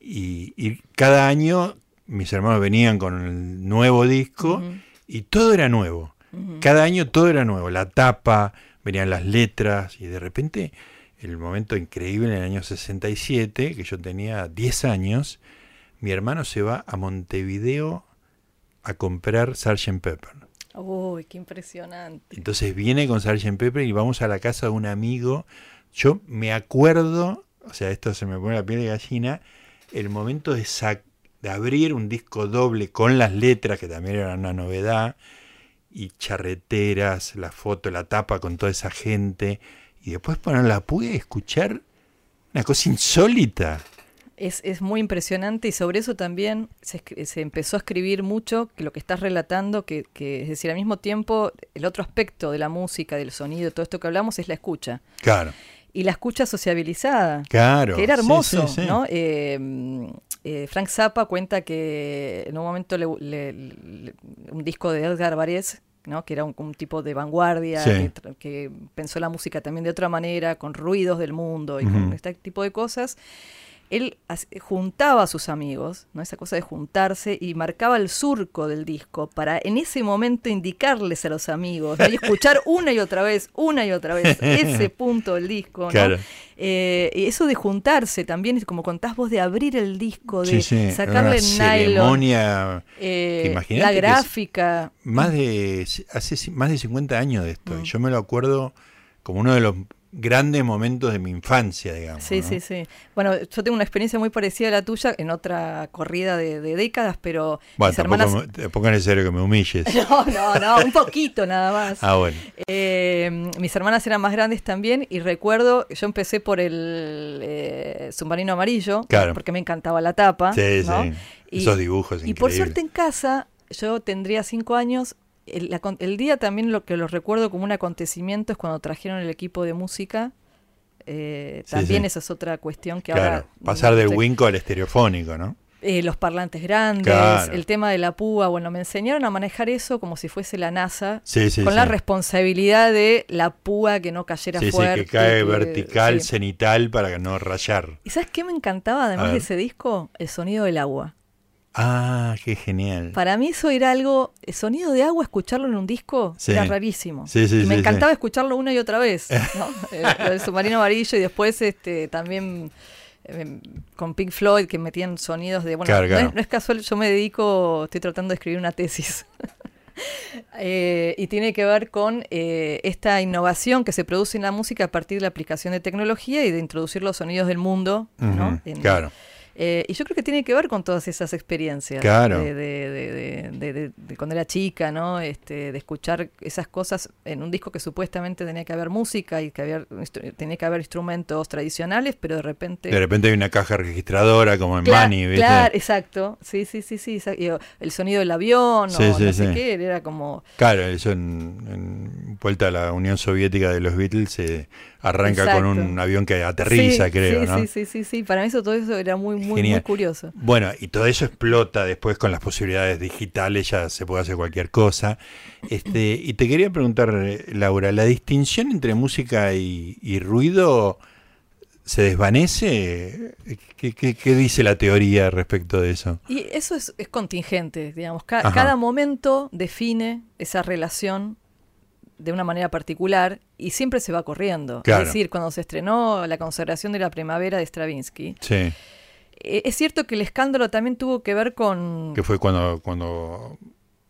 Y, y cada año mis hermanos venían con el nuevo disco y todo era nuevo. Cada año todo era nuevo. La tapa, venían las letras y de repente el momento increíble en el año 67, que yo tenía 10 años, mi hermano se va a Montevideo a comprar Sgt. Pepper. Uy, qué impresionante. Entonces viene con Sgt. Pepper y vamos a la casa de un amigo. Yo me acuerdo, o sea, esto se me pone la piel de gallina, el momento de, de abrir un disco doble con las letras, que también era una novedad, y charreteras, la foto, la tapa con toda esa gente, y después ponerla pude escuchar una cosa insólita. Es, es muy impresionante y sobre eso también se, se empezó a escribir mucho que lo que estás relatando, que, que es decir, al mismo tiempo el otro aspecto de la música, del sonido, todo esto que hablamos es la escucha. Claro, Y la escucha sociabilizada, claro. que era Sí, hermoso, sí, sí. ¿no? Eh, eh, Frank Zappa cuenta que en un momento le- le- le- un disco de Edgar Varese, ¿no? que era un, un tipo de vanguardia, Sí. que, que pensó la música también de otra manera, con ruidos del mundo y con Ujú. este tipo de cosas. Él juntaba a sus amigos, ¿no? esa cosa de juntarse, y marcaba el surco del disco para en ese momento indicarles a los amigos ¿no? y escuchar una y otra vez, una y otra vez ese punto del disco. ¿no? Claro. Eh, y eso de juntarse también, como contás vos, de abrir el disco, de Sí, sí, sacarle una el nylon, ceremonia eh, la es- gráfica. más de hace más de 50 años de esto. Mm. Y yo me lo acuerdo como uno de los grandes momentos de mi infancia, digamos. Sí, ¿no? sí, sí. Bueno, yo tengo una experiencia muy parecida a la tuya en otra corrida de, de décadas, pero Bueno, mis tampoco, hermanas... me- tampoco es necesario que me humilles. No, no, no, un poquito nada más. Ah, bueno. Eh, mis hermanas eran más grandes también y recuerdo, yo empecé por el eh, submarino amarillo, Claro. porque me encantaba la tapa. Sí, ¿no? sí. Y- Esos dibujos Y por suerte en casa, yo tendría cinco años. El, la con- el día también lo que lo recuerdo como un acontecimiento es cuando trajeron el equipo de música. Eh, también sí. esa es otra cuestión que Claro, ahora... pasar del Winco al estereofónico, ¿no? eh, los parlantes grandes, Claro. el tema de la púa, bueno, me enseñaron a manejar eso como si fuese la NASA, Sí, sí, con sí. la responsabilidad de la púa que no cayera fuerte. que cae que- vertical, cenital para no rayar. ¿Y sabes qué me encantaba además de ese disco? El sonido del agua. Ah, qué genial. Para mí eso era algo, el sonido de agua, escucharlo en un disco, Sí. era rarísimo. Sí, sí, y me encantaba escucharlo una y otra vez, ¿no? Eh, del submarino amarillo y después este también eh, con Pink Floyd que metían sonidos de... Bueno, Claro, no. Es, no es casual, yo me dedico, estoy tratando de escribir una tesis. Eh, y tiene que ver con eh, esta innovación que se produce en la música a partir de la aplicación de tecnología y de introducir los sonidos del mundo, ¿no? En- Claro. Eh, y yo creo que tiene que ver con todas esas experiencias Claro. de, de- de- de- de- de- de cuando era chica, ¿no? Este, de escuchar esas cosas en un disco que supuestamente tenía que haber música y que había, tenía que haber instrumentos tradicionales, pero de repente... De repente hay una caja registradora como en Cla- Manny, ¿viste? Claro, exacto. Sí, sí, sí, sí. exa- y, o el sonido del avión Sí, o sí, no sé sí. qué, era como... Claro, eso en, en vuelta a la Unión Soviética de los Beatles se arranca con un avión que aterriza, Sí, creo, sí, ¿no? sí, sí, sí, sí. Para mí eso, todo eso era muy, muy, curioso. Bueno, y todo eso explota después con las posibilidades digitales, ya se puede hacer cualquier cosa. Este, y te quería preguntar, eh, Laura, ¿la distinción entre música y, y ruido se desvanece? ¿Qué, qué- qué dice la teoría respecto de eso? Y eso es, es contingente, digamos. Ca- Ajá. cada momento define esa relación de una manera particular y siempre se va corriendo. Claro. Es decir, cuando se estrenó La consagración de la primavera de Stravinsky, Sí, eh, es cierto que el escándalo también tuvo que ver con... que fue cuando cuando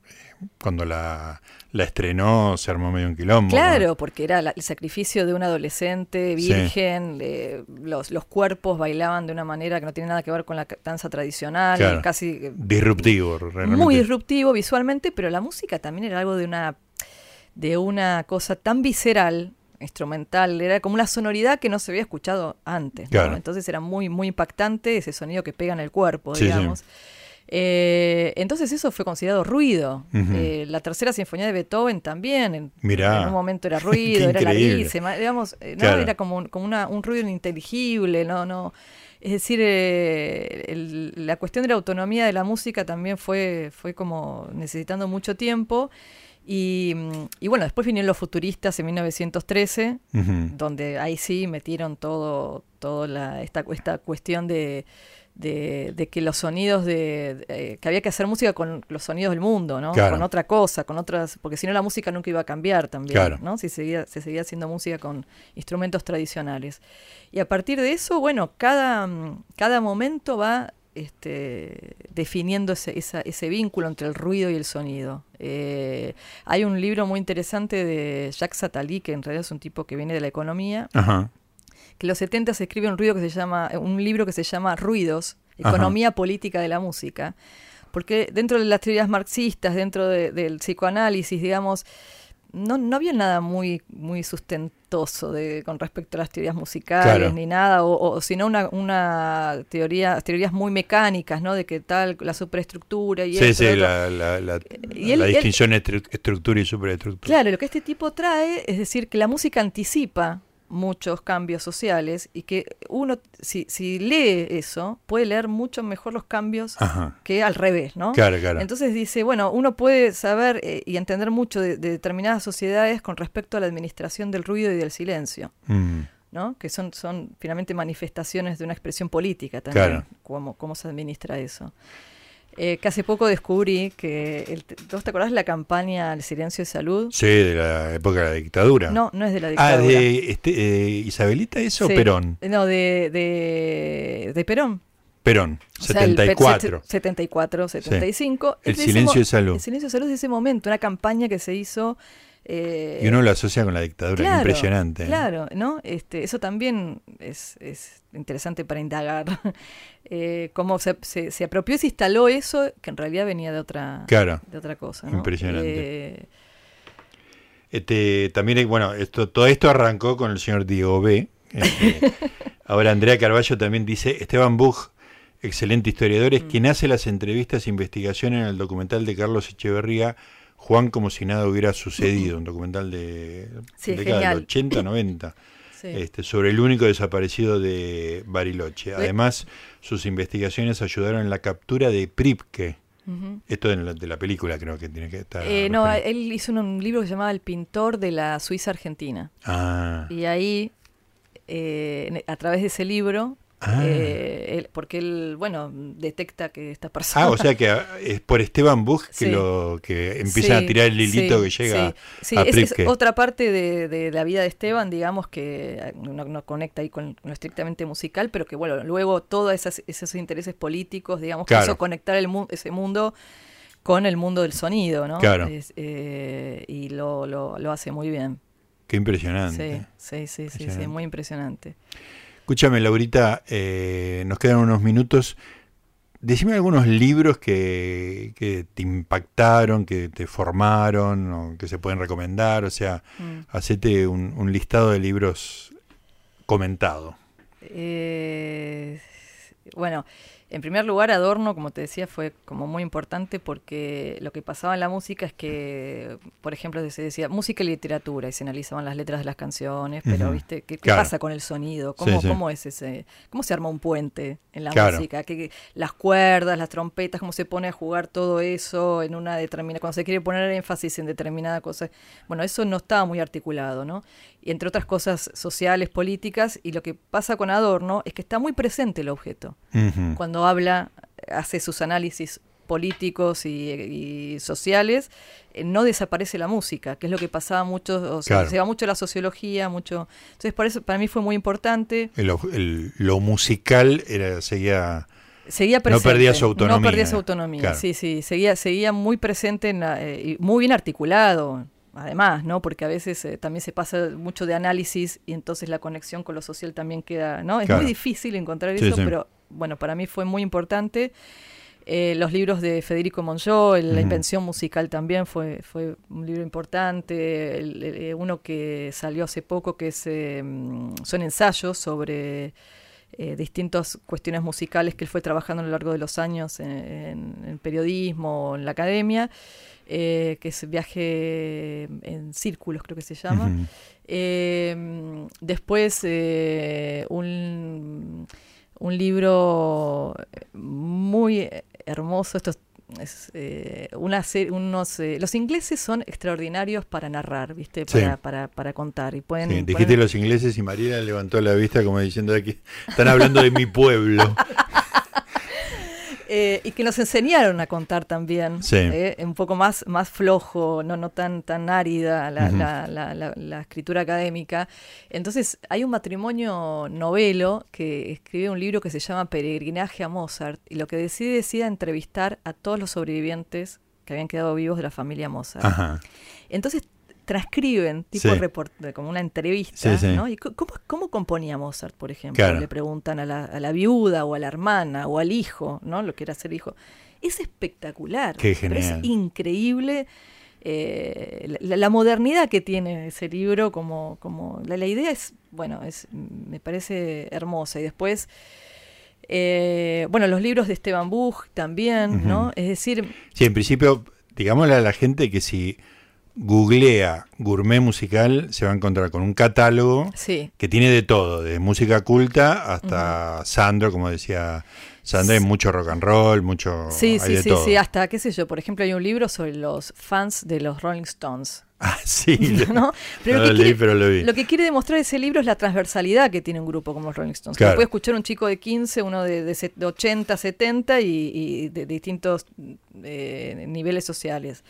eh, cuando la, la estrenó se armó medio un quilombo. ¿no? Claro, porque era la- el sacrificio de un adolescente Sí. virgen, los, los cuerpos bailaban de una manera que no tiene nada que ver con la danza tradicional, Claro. casi eh, Disruptivo, realmente. muy disruptivo visualmente, pero la música también era algo de una de una cosa tan visceral, instrumental, era como una sonoridad que no se había escuchado antes. ¿no? Entonces era muy muy impactante ese sonido que pega en el cuerpo, Sí, sí. digamos. Eh, entonces eso fue considerado ruido. Eh, la tercera sinfonía de Beethoven también, en, Mirá. en un momento era ruido, era larguísima, digamos, eh, ¿no? Claro. era como, un- como una- un ruido ininteligible, no, no. Es decir, eh, el- la cuestión de la autonomía de la música también fue, fue como necesitando mucho tiempo. Y, y bueno, después vinieron los futuristas en 1913, Ujú. donde ahí sí metieron todo, todo la, esta, esta cuestión de, de, de que los sonidos de, de- eh, que había que hacer música con los sonidos del mundo, ¿no? Claro. Con otra cosa, con otras, porque si no la música nunca iba a cambiar también, Claro. ¿no? Si seguía, se seguía haciendo música con instrumentos tradicionales. Y a partir de eso, bueno, cada, cada momento va este, definiendo ese, esa- ese vínculo entre el ruido y el sonido. Eh, hay un libro muy interesante de Jacques Attali, que en realidad es un tipo que viene de la economía, Ajá. que en los 70 se escribe un ruido que se llama, un libro que se llama Ruidos, Ajá. Economía Política de la Música. Porque dentro de las teorías marxistas, dentro de- del psicoanálisis, digamos, no, no había nada muy, muy sustentoso de, con respecto a las teorías musicales Claro. ni nada, o, o sino una, una teoría, teorías muy mecánicas, ¿no? De que tal, la superestructura y Sí, esto, sí, la, la, la, Y él- la él- distinción entre estructura y superestructura. Claro, lo que este tipo trae es decir que la música anticipa muchos cambios sociales y que uno, si, si lee eso, puede leer mucho mejor los cambios Ajá. que al revés, ¿no? Claro, claro. Entonces dice, bueno, uno puede saber eh, y entender mucho de, de determinadas sociedades con respecto a la administración del ruido y del silencio, Mm. ¿no? Que son, son finalmente manifestaciones de una expresión política también, Claro. cómo, cómo se administra eso. Eh, que hace poco descubrí que, el, ¿vos te acordás de la campaña El silencio de salud? Sí, de la época de la dictadura. No, no es de la Ah, dictadura. de este, eh, Isabelita eso o Sí. Perón. No, de, de, de Perón. Perón, O sea, el pe- 74. set- 74, 75. El Es de ese silencio de salud. El silencio de salud es de ese momento, una campaña que se hizo. Eh, Y uno lo asocia con la dictadura, claro, impresionante. ¿eh? Claro, ¿no? Este, eso también es, es interesante para indagar. eh, cómo se, se, se apropió y se instaló eso, que en realidad venía de otra, Claro. de otra cosa. ¿no? Impresionante. Eh, Este, también hay, bueno, esto, todo esto arrancó con el señor Diego B. Este, ahora Andrea Carballo también dice, Esteban Buch, excelente historiador, Mm. es quien hace las entrevistas e investigaciones en el documental de Carlos Echeverría, Juan como si nada hubiera sucedido, un documental de Sí, del genial. 80, 90. sí. este, sobre el único desaparecido de Bariloche. Además, sus investigaciones ayudaron en la captura de Pripke. Esto en la- de la película creo que tiene que estar. Eh, no, él hizo un, un libro que se llamaba El pintor de la Suiza Argentina. Ah, Y ahí, eh, a través de ese libro, Ah. eh, él- porque él, bueno, detecta que esta persona... Ah, o sea que es por Esteban Buch que Sí. lo que empiezan Sí, a tirar el hilito sí, que llega. Sí, a es- otra parte de, de la vida de Esteban, digamos, que eh, no, no conecta ahí con, lo estrictamente musical, pero que, bueno, luego todos esos intereses políticos, digamos, Claro. quiso conectar el mu- ese mundo con el mundo del sonido, ¿no? Claro. Es, eh, y lo, lo, lo hace muy bien. Qué impresionante. Sí, sí, sí, sí, muy impresionante. Escúchame, Laurita, eh, nos quedan unos minutos. Decime algunos libros que, que te impactaron, que te formaron, o que se pueden recomendar. O sea, Mm. hacete un, un listado de libros comentado. Eh, bueno, en primer lugar, Adorno, como te decía, fue como muy importante porque lo que pasaba en la música es que, por ejemplo, se decía música y literatura y se analizaban las letras de las canciones, pero. ¿viste? ¿Qué, pasa con el sonido? ¿Cómo, Sí, sí. cómo es ese? ¿Cómo se arma un puente en la Claro. música? ¿Qué- las cuerdas, las trompetas, cómo se pone a jugar todo eso en una determinada, cuando se quiere poner énfasis en determinada cosa. Bueno, eso no estaba muy articulado, ¿no? Y entre otras cosas sociales, políticas, y lo que pasa con Adorno es que está muy presente el objeto. Cuando habla, hace sus análisis políticos y, y sociales, eh, no desaparece la música, que es lo que pasaba mucho, o sea, Claro. se va mucho la sociología, mucho... Entonces, por eso para mí fue muy importante. El- el- lo musical era, seguía. Seguía No presente. perdía su autonomía, No perdía su autonomía, claro. sí, sí. Seguía, seguía muy presente en la- eh, y muy bien articulado, además, ¿no? Porque a veces eh, también se pasa mucho de análisis y entonces la conexión con lo social también queda, ¿no? Es Claro. muy difícil encontrar Sí, eso, sí. pero bueno, para mí fue muy importante. Eh, los libros de Federico Monjó, el- La invención musical también fue, fue un libro importante. El- el- eh, uno que salió hace poco que es, eh, son ensayos sobre eh, distintas cuestiones musicales que él fue trabajando a lo largo de los años en, en- en periodismo, en la academia, eh, que es Viaje en Círculos, creo que se llama. Eh, después, eh, un, un libro muy hermoso. Esto es, es, eh, una serie, unos, eh, los ingleses son extraordinarios para narrar, ¿viste? Sí. Para, para, para contar. Y pueden, Sí, pueden- dijiste los ingleses y María levantó la vista como diciendo aquí están hablando de mi pueblo. Eh, y que nos enseñaron a contar también, Sí. eh, un poco más, más flojo, no, no tan, tan árida la, Ujú. la- la- la- la escritura académica. Entonces hay un matrimonio novelo que escribe un libro que se llama Peregrinaje a Mozart y lo que decide es ir a entrevistar a todos los sobrevivientes que habían quedado vivos de la familia Mozart. Ajá. Entonces transcriben, tipo Sí. report- como una entrevista, Sí, sí. ¿no? ¿Y cómo, cómo componía Mozart, por ejemplo? Claro. Le preguntan a la, a la viuda o a la hermana o al hijo, ¿no? Lo que era ser hijo. Es espectacular. Qué genial. Es increíble eh, la, la modernidad que tiene ese libro, como, como la, la idea es, bueno, es me parece hermosa. Y después, eh, bueno, los libros de Esteban Buch también, ¿no? Es decir, Sí, en principio, digámosle a la gente que si googlea gourmet musical, se va a encontrar con un catálogo sí, que tiene de todo, de música culta hasta Sandro, como decía Sandra, hay mucho rock and roll, mucho Sí, hay sí, de sí, todo. sí, hasta, qué sé yo, por ejemplo, hay un libro sobre los fans de los Rolling Stones, Ah, sí. ¿no? No lo, lo que leí, quiere, pero lo vi. lo que quiere demostrar ese libro es la transversalidad que tiene un grupo como los Rolling Stones. Claro. puede escuchar un chico de 15, uno de, de de 80, 70 y, y de distintos eh, niveles sociales.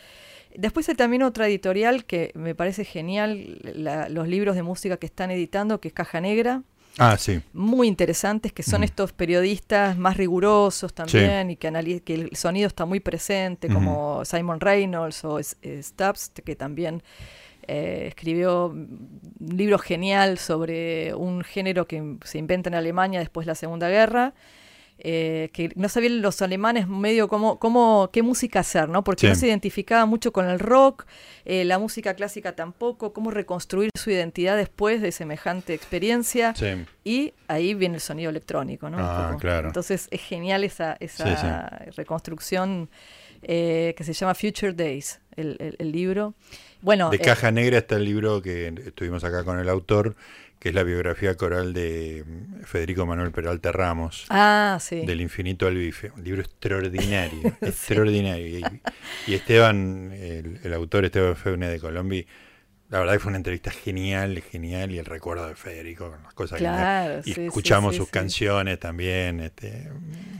Después hay también otra editorial que me parece genial, la- los libros de música que están editando, que es Caja Negra, Ah, sí. muy interesantes, que son estos periodistas más rigurosos también y que, que el sonido está muy presente, como Simon Reynolds o eh, Stubbs, que también eh, escribió un libro genial sobre un género que se inventa en Alemania después de la Segunda Guerra. Eh, que no sabían los alemanes medio cómo, cómo, qué música hacer, ¿no? Porque Sí. no se identificaba mucho con el rock, eh, la música clásica tampoco, cómo reconstruir su identidad después de semejante experiencia. Sí. Y ahí viene el sonido electrónico, ¿no? Ah, claro. Entonces es genial esa, esa reconstrucción eh, que se llama Future Days, el, el- el libro. Bueno, De eh, Caja Negra está el libro que estuvimos acá con el autor, que es la biografía coral de mm, Federico Manuel Peralta Ramos. ah, sí. Del infinito al bife, un libro extraordinario, extraordinario. Y, y Esteban, el, el autor Esteban Feune de Colombia, la verdad que fue una entrevista genial, genial, y el recuerdo de Federico con las cosas que Claro, y sí, sí, escuchamos sí, sus canciones también, este,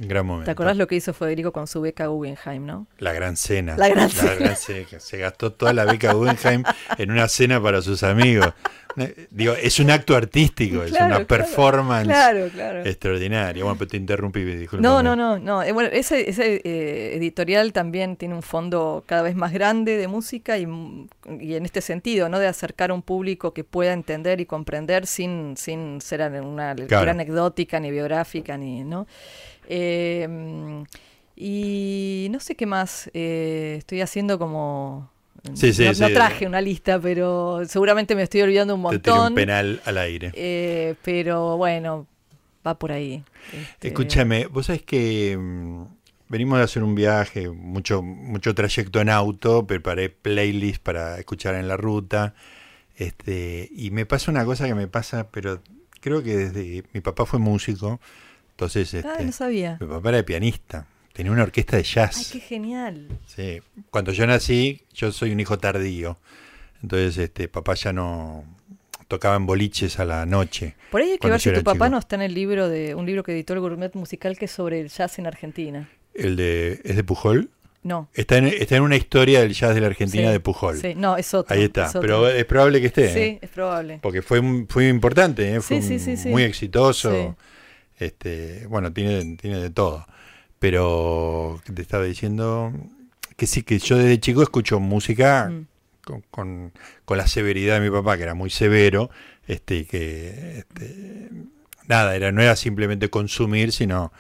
un gran momento. ¿Te acordás lo que hizo Federico con su beca Guggenheim, no? La gran cena. La gran cena. cena. Se gastó toda la beca Guggenheim en una cena para sus amigos. Eh, Digo, es un acto artístico, es una performance Claro, claro. extraordinaria. Bueno, pero te interrumpí, disculpa. No, no, no, no. Eh, bueno, ese, ese eh, editorial también tiene un fondo cada vez más grande de música y, y en este sentido, ¿no? De acercar a un público que pueda entender y comprender sin, sin ser una lectura Claro. anecdótica ni biográfica, ni, ¿no? Eh, mm, y no sé qué más. eh, estoy haciendo como. Sí, sí, no, traje una lista, pero seguramente me estoy olvidando un Te tiré un montón. penal al aire. eh, pero bueno, va por ahí. Este, Escúchame, vos sabés que mm, venimos de hacer un viaje, mucho, mucho trayecto en auto, preparé playlist para escuchar en la ruta, este, y me pasa una cosa que me pasa, pero creo que desde mi papá fue músico, entonces Ah, este, no sabía. mi papá era pianista, tenía una orquesta de Ay, jazz. qué genial. Sí. Cuando yo nací, yo soy un hijo tardío, entonces este, papá ya no tocaba en boliches a la noche. Por ahí hay que ver si tu papá chico. no está en el libro de un libro que editó el Gourmet Musical que es sobre el jazz en Argentina. El de, ¿Es de Pujol? No. Está en, está en una historia del jazz de la Argentina Sí, de Pujol. Sí, no, es otro. Ahí está. es otro. Pero es probable que esté. Sí, ¿eh? es probable. Porque fue, fue importante, ¿eh? fue Sí, sí, muy exitoso. Este, bueno, tiene, tiene de todo. Pero te estaba diciendo que sí, que yo desde chico escucho música Mm. con, con- con la severidad de mi papá, que era muy severo, este, y que este, nada, era, no era simplemente consumir, sino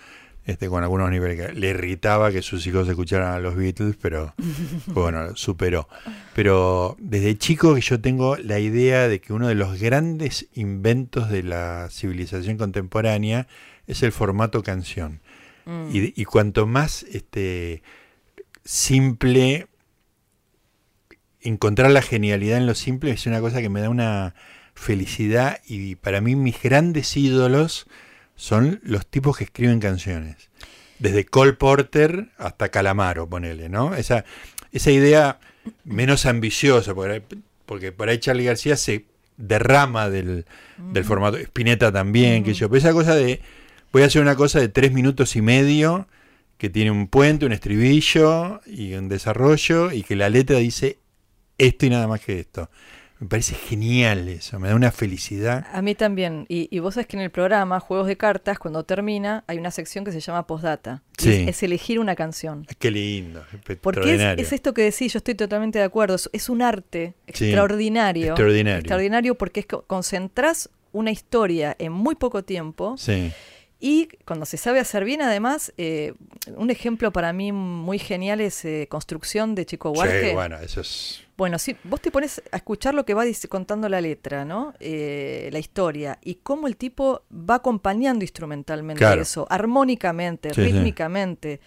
este, con algunos niveles que le irritaba que sus hijos escucharan a los Beatles, pero bueno, superó. Pero desde chico que yo tengo la idea de que uno de los grandes inventos de la civilización contemporánea es el formato canción. Mm. Y, y cuanto más este, simple, encontrar la genialidad en lo simple es una cosa que me da una felicidad y para mí mis grandes ídolos son los tipos que escriben canciones. Desde Cole Porter hasta Calamaro, ponele, ¿no? Esa, esa idea menos ambiciosa, porque, porque por ahí Charlie García se derrama del, del formato, Spinetta también, que yo, pero esa cosa de, voy a hacer una cosa de tres minutos y medio, que tiene un puente, un estribillo y un desarrollo, y que la letra dice esto y nada más que esto. Me parece genial eso, me da una felicidad. A mí también. Y, y vos sabés que en el programa Juegos de Cartas, cuando termina, hay una sección que se llama Postdata. Sí. Es, es elegir una canción. Qué lindo, Porque es, extraordinario. es esto que decís, yo estoy totalmente de acuerdo. Es, es un arte Sí, extraordinario. extraordinario. Extraordinario porque es que concentrás una historia en muy poco tiempo Sí, y cuando se sabe hacer bien, además, eh, un ejemplo para mí muy genial es eh, Construcción de Chico Huarque. sí, bueno, eso es... Bueno, si vos te pones a escuchar lo que va contando la letra, ¿no? Eh, la historia, y cómo el tipo va acompañando instrumentalmente Claro. eso, armónicamente, Sí, sí. rítmicamente.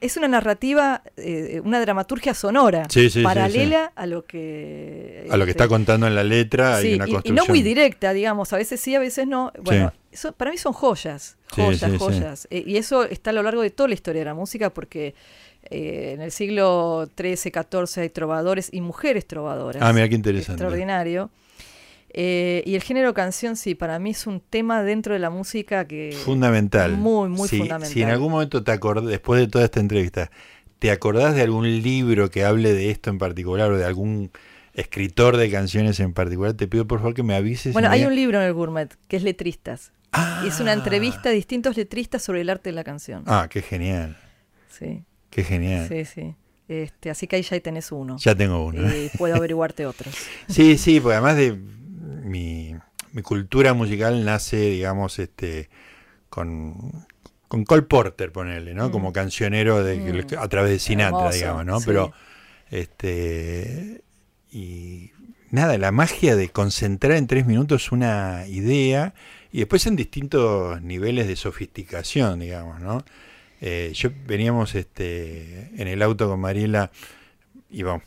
Es una narrativa, eh, una dramaturgia sonora, Sí, sí, sí, paralela a lo que... A lo que este, está contando en la letra Sí, una y- y, construcción. no muy directa, digamos, a veces sí, a veces no. Bueno, eso, para mí son joyas, Sí, joyas, sí, sí. joyas. Eh, y eso está a lo largo de toda la historia de la música porque eh, en el siglo XIII, XIV hay trovadores y mujeres trovadoras. Ah, mira qué interesante. Extraordinario. Eh, y el género canción, sí, para mí es un tema dentro de la música que... Fundamental. Muy, muy fundamental. Si en algún momento te acordás, después de toda esta entrevista, ¿te acordás de algún libro que hable de esto en particular o de algún escritor de canciones en particular? Te pido por favor que me avises. Bueno, me hay un libro en el Gourmet que es Letristas. Ah. Es una entrevista a distintos letristas sobre el arte de la canción. Ah, qué genial. Sí, Qué genial. sí, sí. Este, así que ahí ya tenés uno. Ya tengo uno. Y puedo averiguarte otros. Sí, sí, porque además de mi, mi cultura musical nace, digamos, este con, con Cole Porter, ponerle, ¿no? Mm. Como cancionero de, Mm. a través de Sinatra, Hermoso, digamos, ¿no? sí. Pero, este, y nada, la magia de concentrar en tres minutos una idea y después en distintos niveles de sofisticación, digamos, ¿no? Eh, yo veníamos este, en el auto con Mariela, íbamos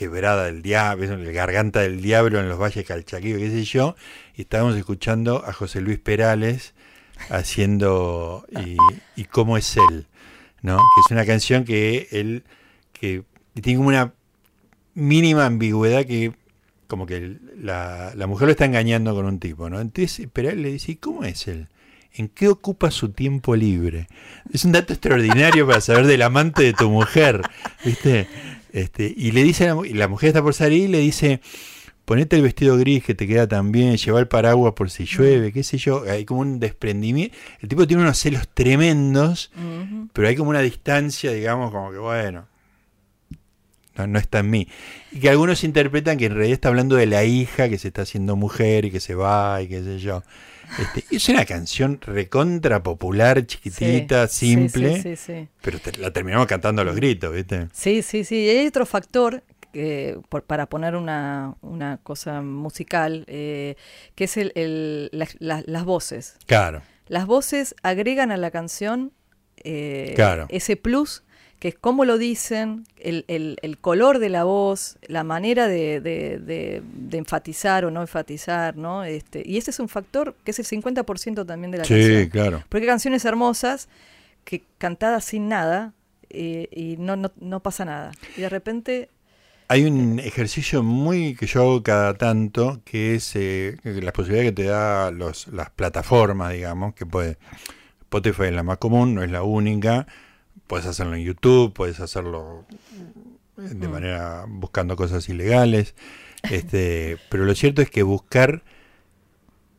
quebrada del diablo, el garganta del diablo en los valles calchaquíos, qué sé yo, y estábamos escuchando a José Luis Perales haciendo y, cómo es él, ¿no? Que es una canción que él que tiene como una mínima ambigüedad que como que la, la mujer lo está engañando con un tipo, ¿no? Entonces Perales le dice, ¿y cómo es él? ¿En qué ocupa su tiempo libre? Es un dato extraordinario para saber del amante de tu mujer, ¿viste? Este, y le dice, la, y la mujer está por salir y le dice, ponete el vestido gris que te queda tan bien, lleva el paraguas por si llueve, qué sé yo. Hay como un desprendimiento. El tipo tiene unos celos tremendos, pero hay como una distancia, digamos, como que bueno, no, no está en mí. Y que algunos interpretan que en realidad está hablando de la hija que se está haciendo mujer y que se va y qué sé yo. Este, es una canción recontra popular, chiquitita, Sí, simple, Sí, sí, sí. pero te- la terminamos cantando a los gritos, ¿viste? Sí, sí, sí. Y hay otro factor por- para poner una, una cosa musical, eh, que es el, el- la- la- las voces. Claro, Las voces agregan a la canción eh, Claro. ese plus, que es cómo lo dicen, el, el- el color de la voz, la manera de, de- de- de enfatizar o no enfatizar, ¿no? Este, y ese es un factor que es el 50% también de la sí, canción. claro. Porque hay canciones hermosas que cantadas sin nada eh, y no, no, no pasa nada. Y de repente, Hay un ejercicio muy que yo hago cada tanto, que es eh, que las posibilidades que te da los, las plataformas, digamos, que puede. Spotify es la más común, no es la única. Puedes hacerlo en YouTube, puedes hacerlo de Mm. manera buscando cosas ilegales. Este, pero lo cierto es que buscar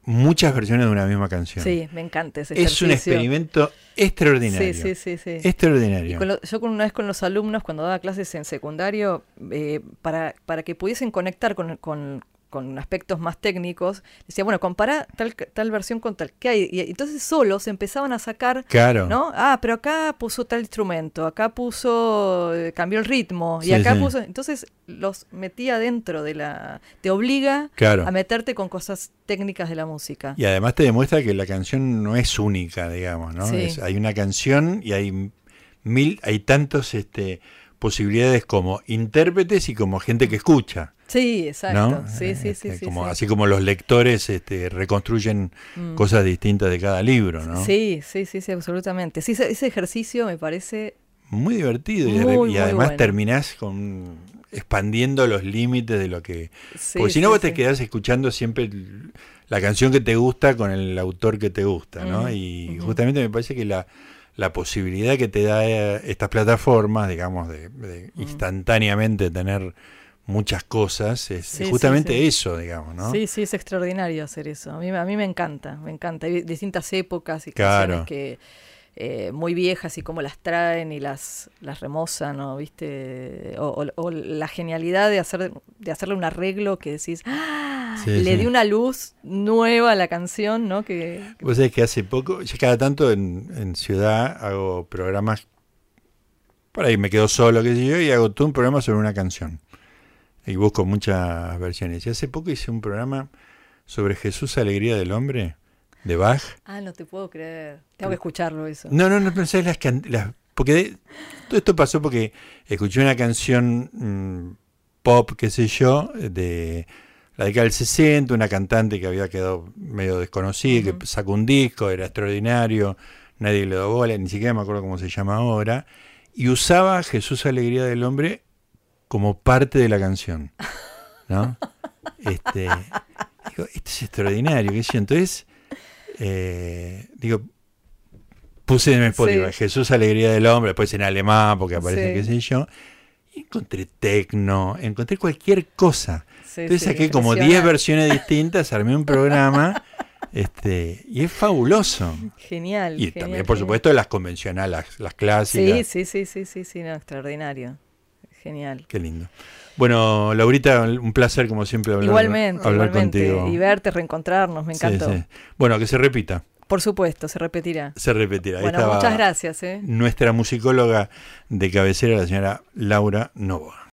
muchas versiones de una misma canción sí, me encanta ese es un experimento extraordinario. Sí, sí, sí, sí. Extraordinario. Con lo- yo con una vez con los alumnos, cuando daba clases en secundario, eh, para, para que pudiesen conectar con, con- con aspectos más técnicos, decía, bueno, compara tal, tal versión con tal que hay. Y entonces solo se empezaban a sacar, Claro. ¿no? Ah, pero acá puso tal instrumento, acá puso, eh, cambió el ritmo, y Sí, acá sí. puso. Entonces los metía dentro de la. Te obliga Claro. a meterte con cosas técnicas de la música. Y además te demuestra que la canción no es única, digamos, ¿no? Sí. Es- hay una canción y hay mil, hay tantos este posibilidades como intérpretes y como gente que escucha, Sí, exacto. ¿no? Sí, sí, sí, Este, sí, como, sí. Así como los lectores este, reconstruyen Mm. cosas distintas de cada libro, ¿no? Sí, sí, sí, sí, absolutamente. Sí, ese, ese ejercicio me parece Muy divertido y, re- además bueno. terminás con expandiendo los límites de lo que porque si no vos te quedás escuchando siempre la canción que te gusta con el autor que te gusta, ¿no? Y justamente me parece que la, la posibilidad que te da eh, estas plataformas, digamos, de, de instantáneamente tener muchas cosas, es Sí, sí, justamente sí. eso, digamos, ¿no? Sí, sí, es extraordinario hacer eso. A mí, a mí me encanta, me encanta. Hay distintas épocas y Claro. canciones que eh, muy viejas y cómo las traen y las, las remozan, ¿no? ¿Viste? O, o- o la genialidad de hacer de hacerle un arreglo que decís, ¡ah! Le di una luz nueva a la canción, ¿no? Que, Vos sabés que hace poco, yo cada tanto en, en Ciudad hago programas, por ahí me quedo solo, qué sé yo, y hago todo un programa sobre una canción. Y busco muchas versiones. Y hace poco hice un programa sobre Jesús Alegría del Hombre, de Bach. ah, no te puedo creer. Tengo que escucharlo eso. No, no, no pensé las, las porque de- todo esto pasó porque escuché una canción mm, pop, qué sé yo, de la década del 60, una cantante que había quedado medio desconocida, Ujú. que sacó un disco, era extraordinario, nadie le dio bola, ni siquiera me acuerdo cómo se llama ahora, y usaba Jesús Alegría del Hombre como parte de la canción, ¿no? Este, digo, esto es extraordinario, qué sé yo. Entonces, eh, digo, puse en Spotify Sí. Jesús Alegría del Hombre, después en alemán, porque aparece, Sí. qué sé yo, y encontré tecno, encontré cualquier cosa. Sí, Entonces saqué como 10 impresionante. versiones distintas, armé un programa, este, y es fabuloso. Genial. Y genial, también, por genial. supuesto, las convencionales, las, las clásicas. Sí, sí, sí, sí, sí, sí, no, extraordinario. Genial. Qué lindo. Bueno, Laurita, un placer como siempre hablar, igualmente, hablar igualmente. contigo. Y verte, reencontrarnos, me encantó. sí. Bueno, que se repita, Por supuesto, se repetirá. se repetirá. Bueno, muchas gracias. ¿eh? Nuestra musicóloga de cabecera, la señora Laura Novoa.